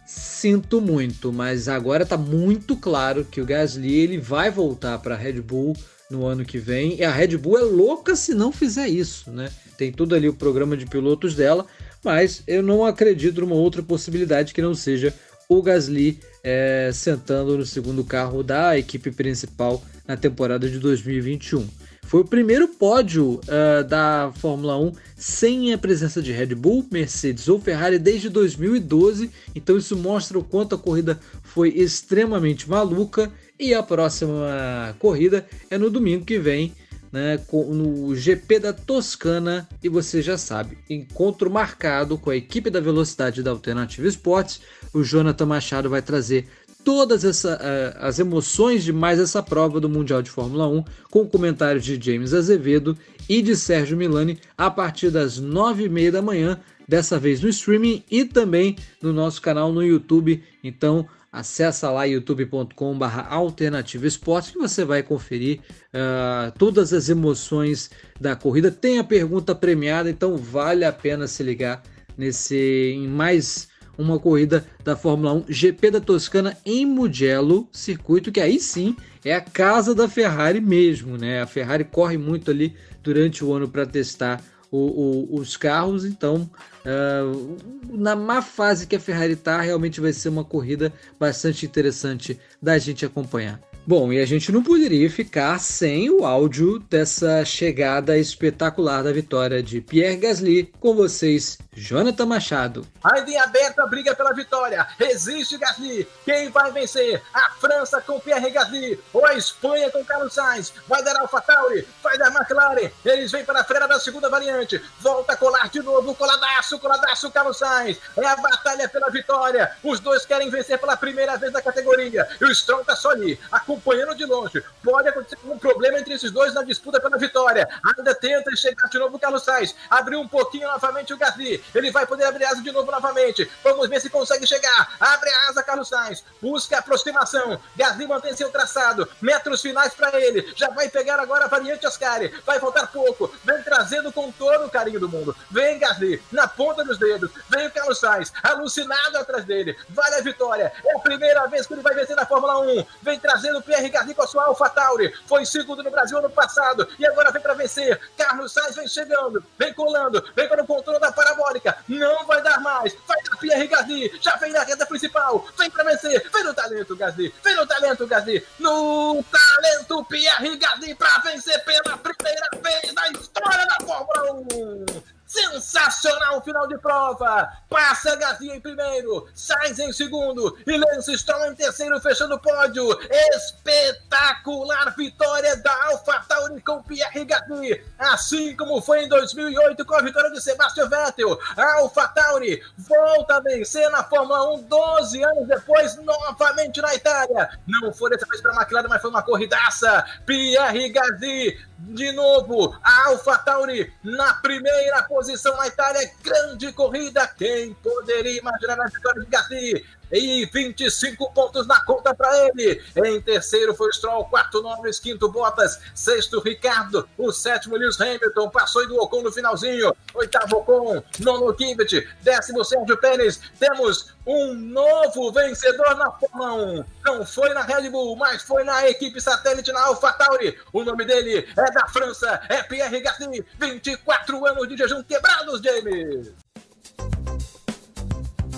sinto muito, mas agora está muito claro que o Gasly ele vai voltar para a Red Bull no ano que vem. E a Red Bull é louca se não fizer isso, né? Tem tudo ali o programa de pilotos dela, mas eu não acredito numa outra possibilidade que não seja o Gasly é, sentando no segundo carro da equipe principal na temporada de 2021. Foi o primeiro pódio uh, da Fórmula 1 sem a presença de Red Bull, Mercedes ou Ferrari desde 2012, então isso mostra o quanto a corrida foi extremamente maluca. E a próxima corrida é no domingo que vem, né, no GP da Toscana. E você já sabe, encontro marcado com a equipe da velocidade da Alternativa Esportes. O Jonathan Machado vai trazer todas essa, uh, as emoções de mais essa prova do Mundial de Fórmula 1, com comentários de James Azevedo e de Sérgio Milani a partir das nove e meia da manhã, dessa vez no streaming e também no nosso canal no YouTube. Então acessa lá youtube.com.br Alternativa Esportes que você vai conferir uh, todas as emoções da corrida. Tem a pergunta premiada, então vale a pena se ligar nesse em mais uma corrida da Fórmula 1 GP da Toscana em Mugello, circuito que aí sim é a casa da Ferrari mesmo, né? A Ferrari corre muito ali durante o ano para testar o, o, os carros, então uh, na má fase que a Ferrari está, realmente vai ser uma corrida bastante interessante da gente acompanhar. Bom, e a gente não poderia ficar sem o áudio dessa chegada espetacular da vitória de Pierre Gasly. Com vocês, Jonathan Machado. Ainda em aberto a briga pela vitória. Resiste Gasly. Quem vai vencer? A França com Pierre Gasly ou a Espanha com Carlos Sainz? Vai dar AlphaTauri? Vai dar McLaren? Eles vêm para a freira da segunda variante. Volta a colar de novo. Coladaço, coladaço, Carlos Sainz. É a batalha pela vitória. Os dois querem vencer pela primeira vez na categoria. E o Strong tá só ali. A acompanhando de longe. Pode acontecer algum problema entre esses dois na disputa pela vitória. Ainda tenta chegar de novo o Carlos Sainz. Abriu um pouquinho novamente o Gasly. Ele vai poder abrir asa de novo novamente. Vamos ver se consegue chegar. Abre a asa, Carlos Sainz. Busca aproximação. Gasly mantém seu traçado. Metros finais para ele. Já vai pegar agora a variante Ascari. Vai faltar pouco. Vem trazendo com todo o carinho do mundo. Vem Gasly na ponta dos dedos. Vem o Carlos Sainz alucinado atrás dele. Vale a vitória. É a primeira vez que ele vai vencer na Fórmula 1. Vem trazendo Pierre Gasly com a sua Alpha Tauri. Foi segundo no Brasil ano passado e agora vem para vencer. Carlos Sainz vem chegando, vem colando, vem para o controle da parabólica. Não vai dar mais. Vai dar Pierre Gasly. Já vem na reta principal. Vem para vencer. Vem no talento, Gasly. Vem no talento, Gasly. No talento, Pierre Gasly para vencer pela primeira vez na história da Fórmula 1. Sensacional final de prova. Passa Gasly em primeiro, Sainz em segundo e Lance Stroll em terceiro, fechando o pódio. Espetacular vitória da AlphaTauri com Pierre Gasly, assim como foi em 2008 com a vitória de Sebastian Vettel. A AlphaTauri volta a vencer na Fórmula 1 12 anos depois, novamente na Itália. Não foi dessa vez para a McLaren, mas foi uma corridaça. Pierre Gasly de novo, a AlphaTauri na primeira posição na Itália. Grande corrida. Quem poderia imaginar a vitória de Gasly? E 25 pontos na conta para ele. Em terceiro foi Stroll, quarto Norris, quinto Bottas, sexto Ricardo, o sétimo Lewis Hamilton, passou do Ocon no finalzinho, oitavo Ocon, nono Kivet, décimo Sérgio Pérez. Temos um novo vencedor na Fórmula 1. Não foi na Red Bull, mas foi na equipe satélite na AlphaTauri. O nome dele é da França, é Pierre Gasly, 24 anos de jejum quebrados, James.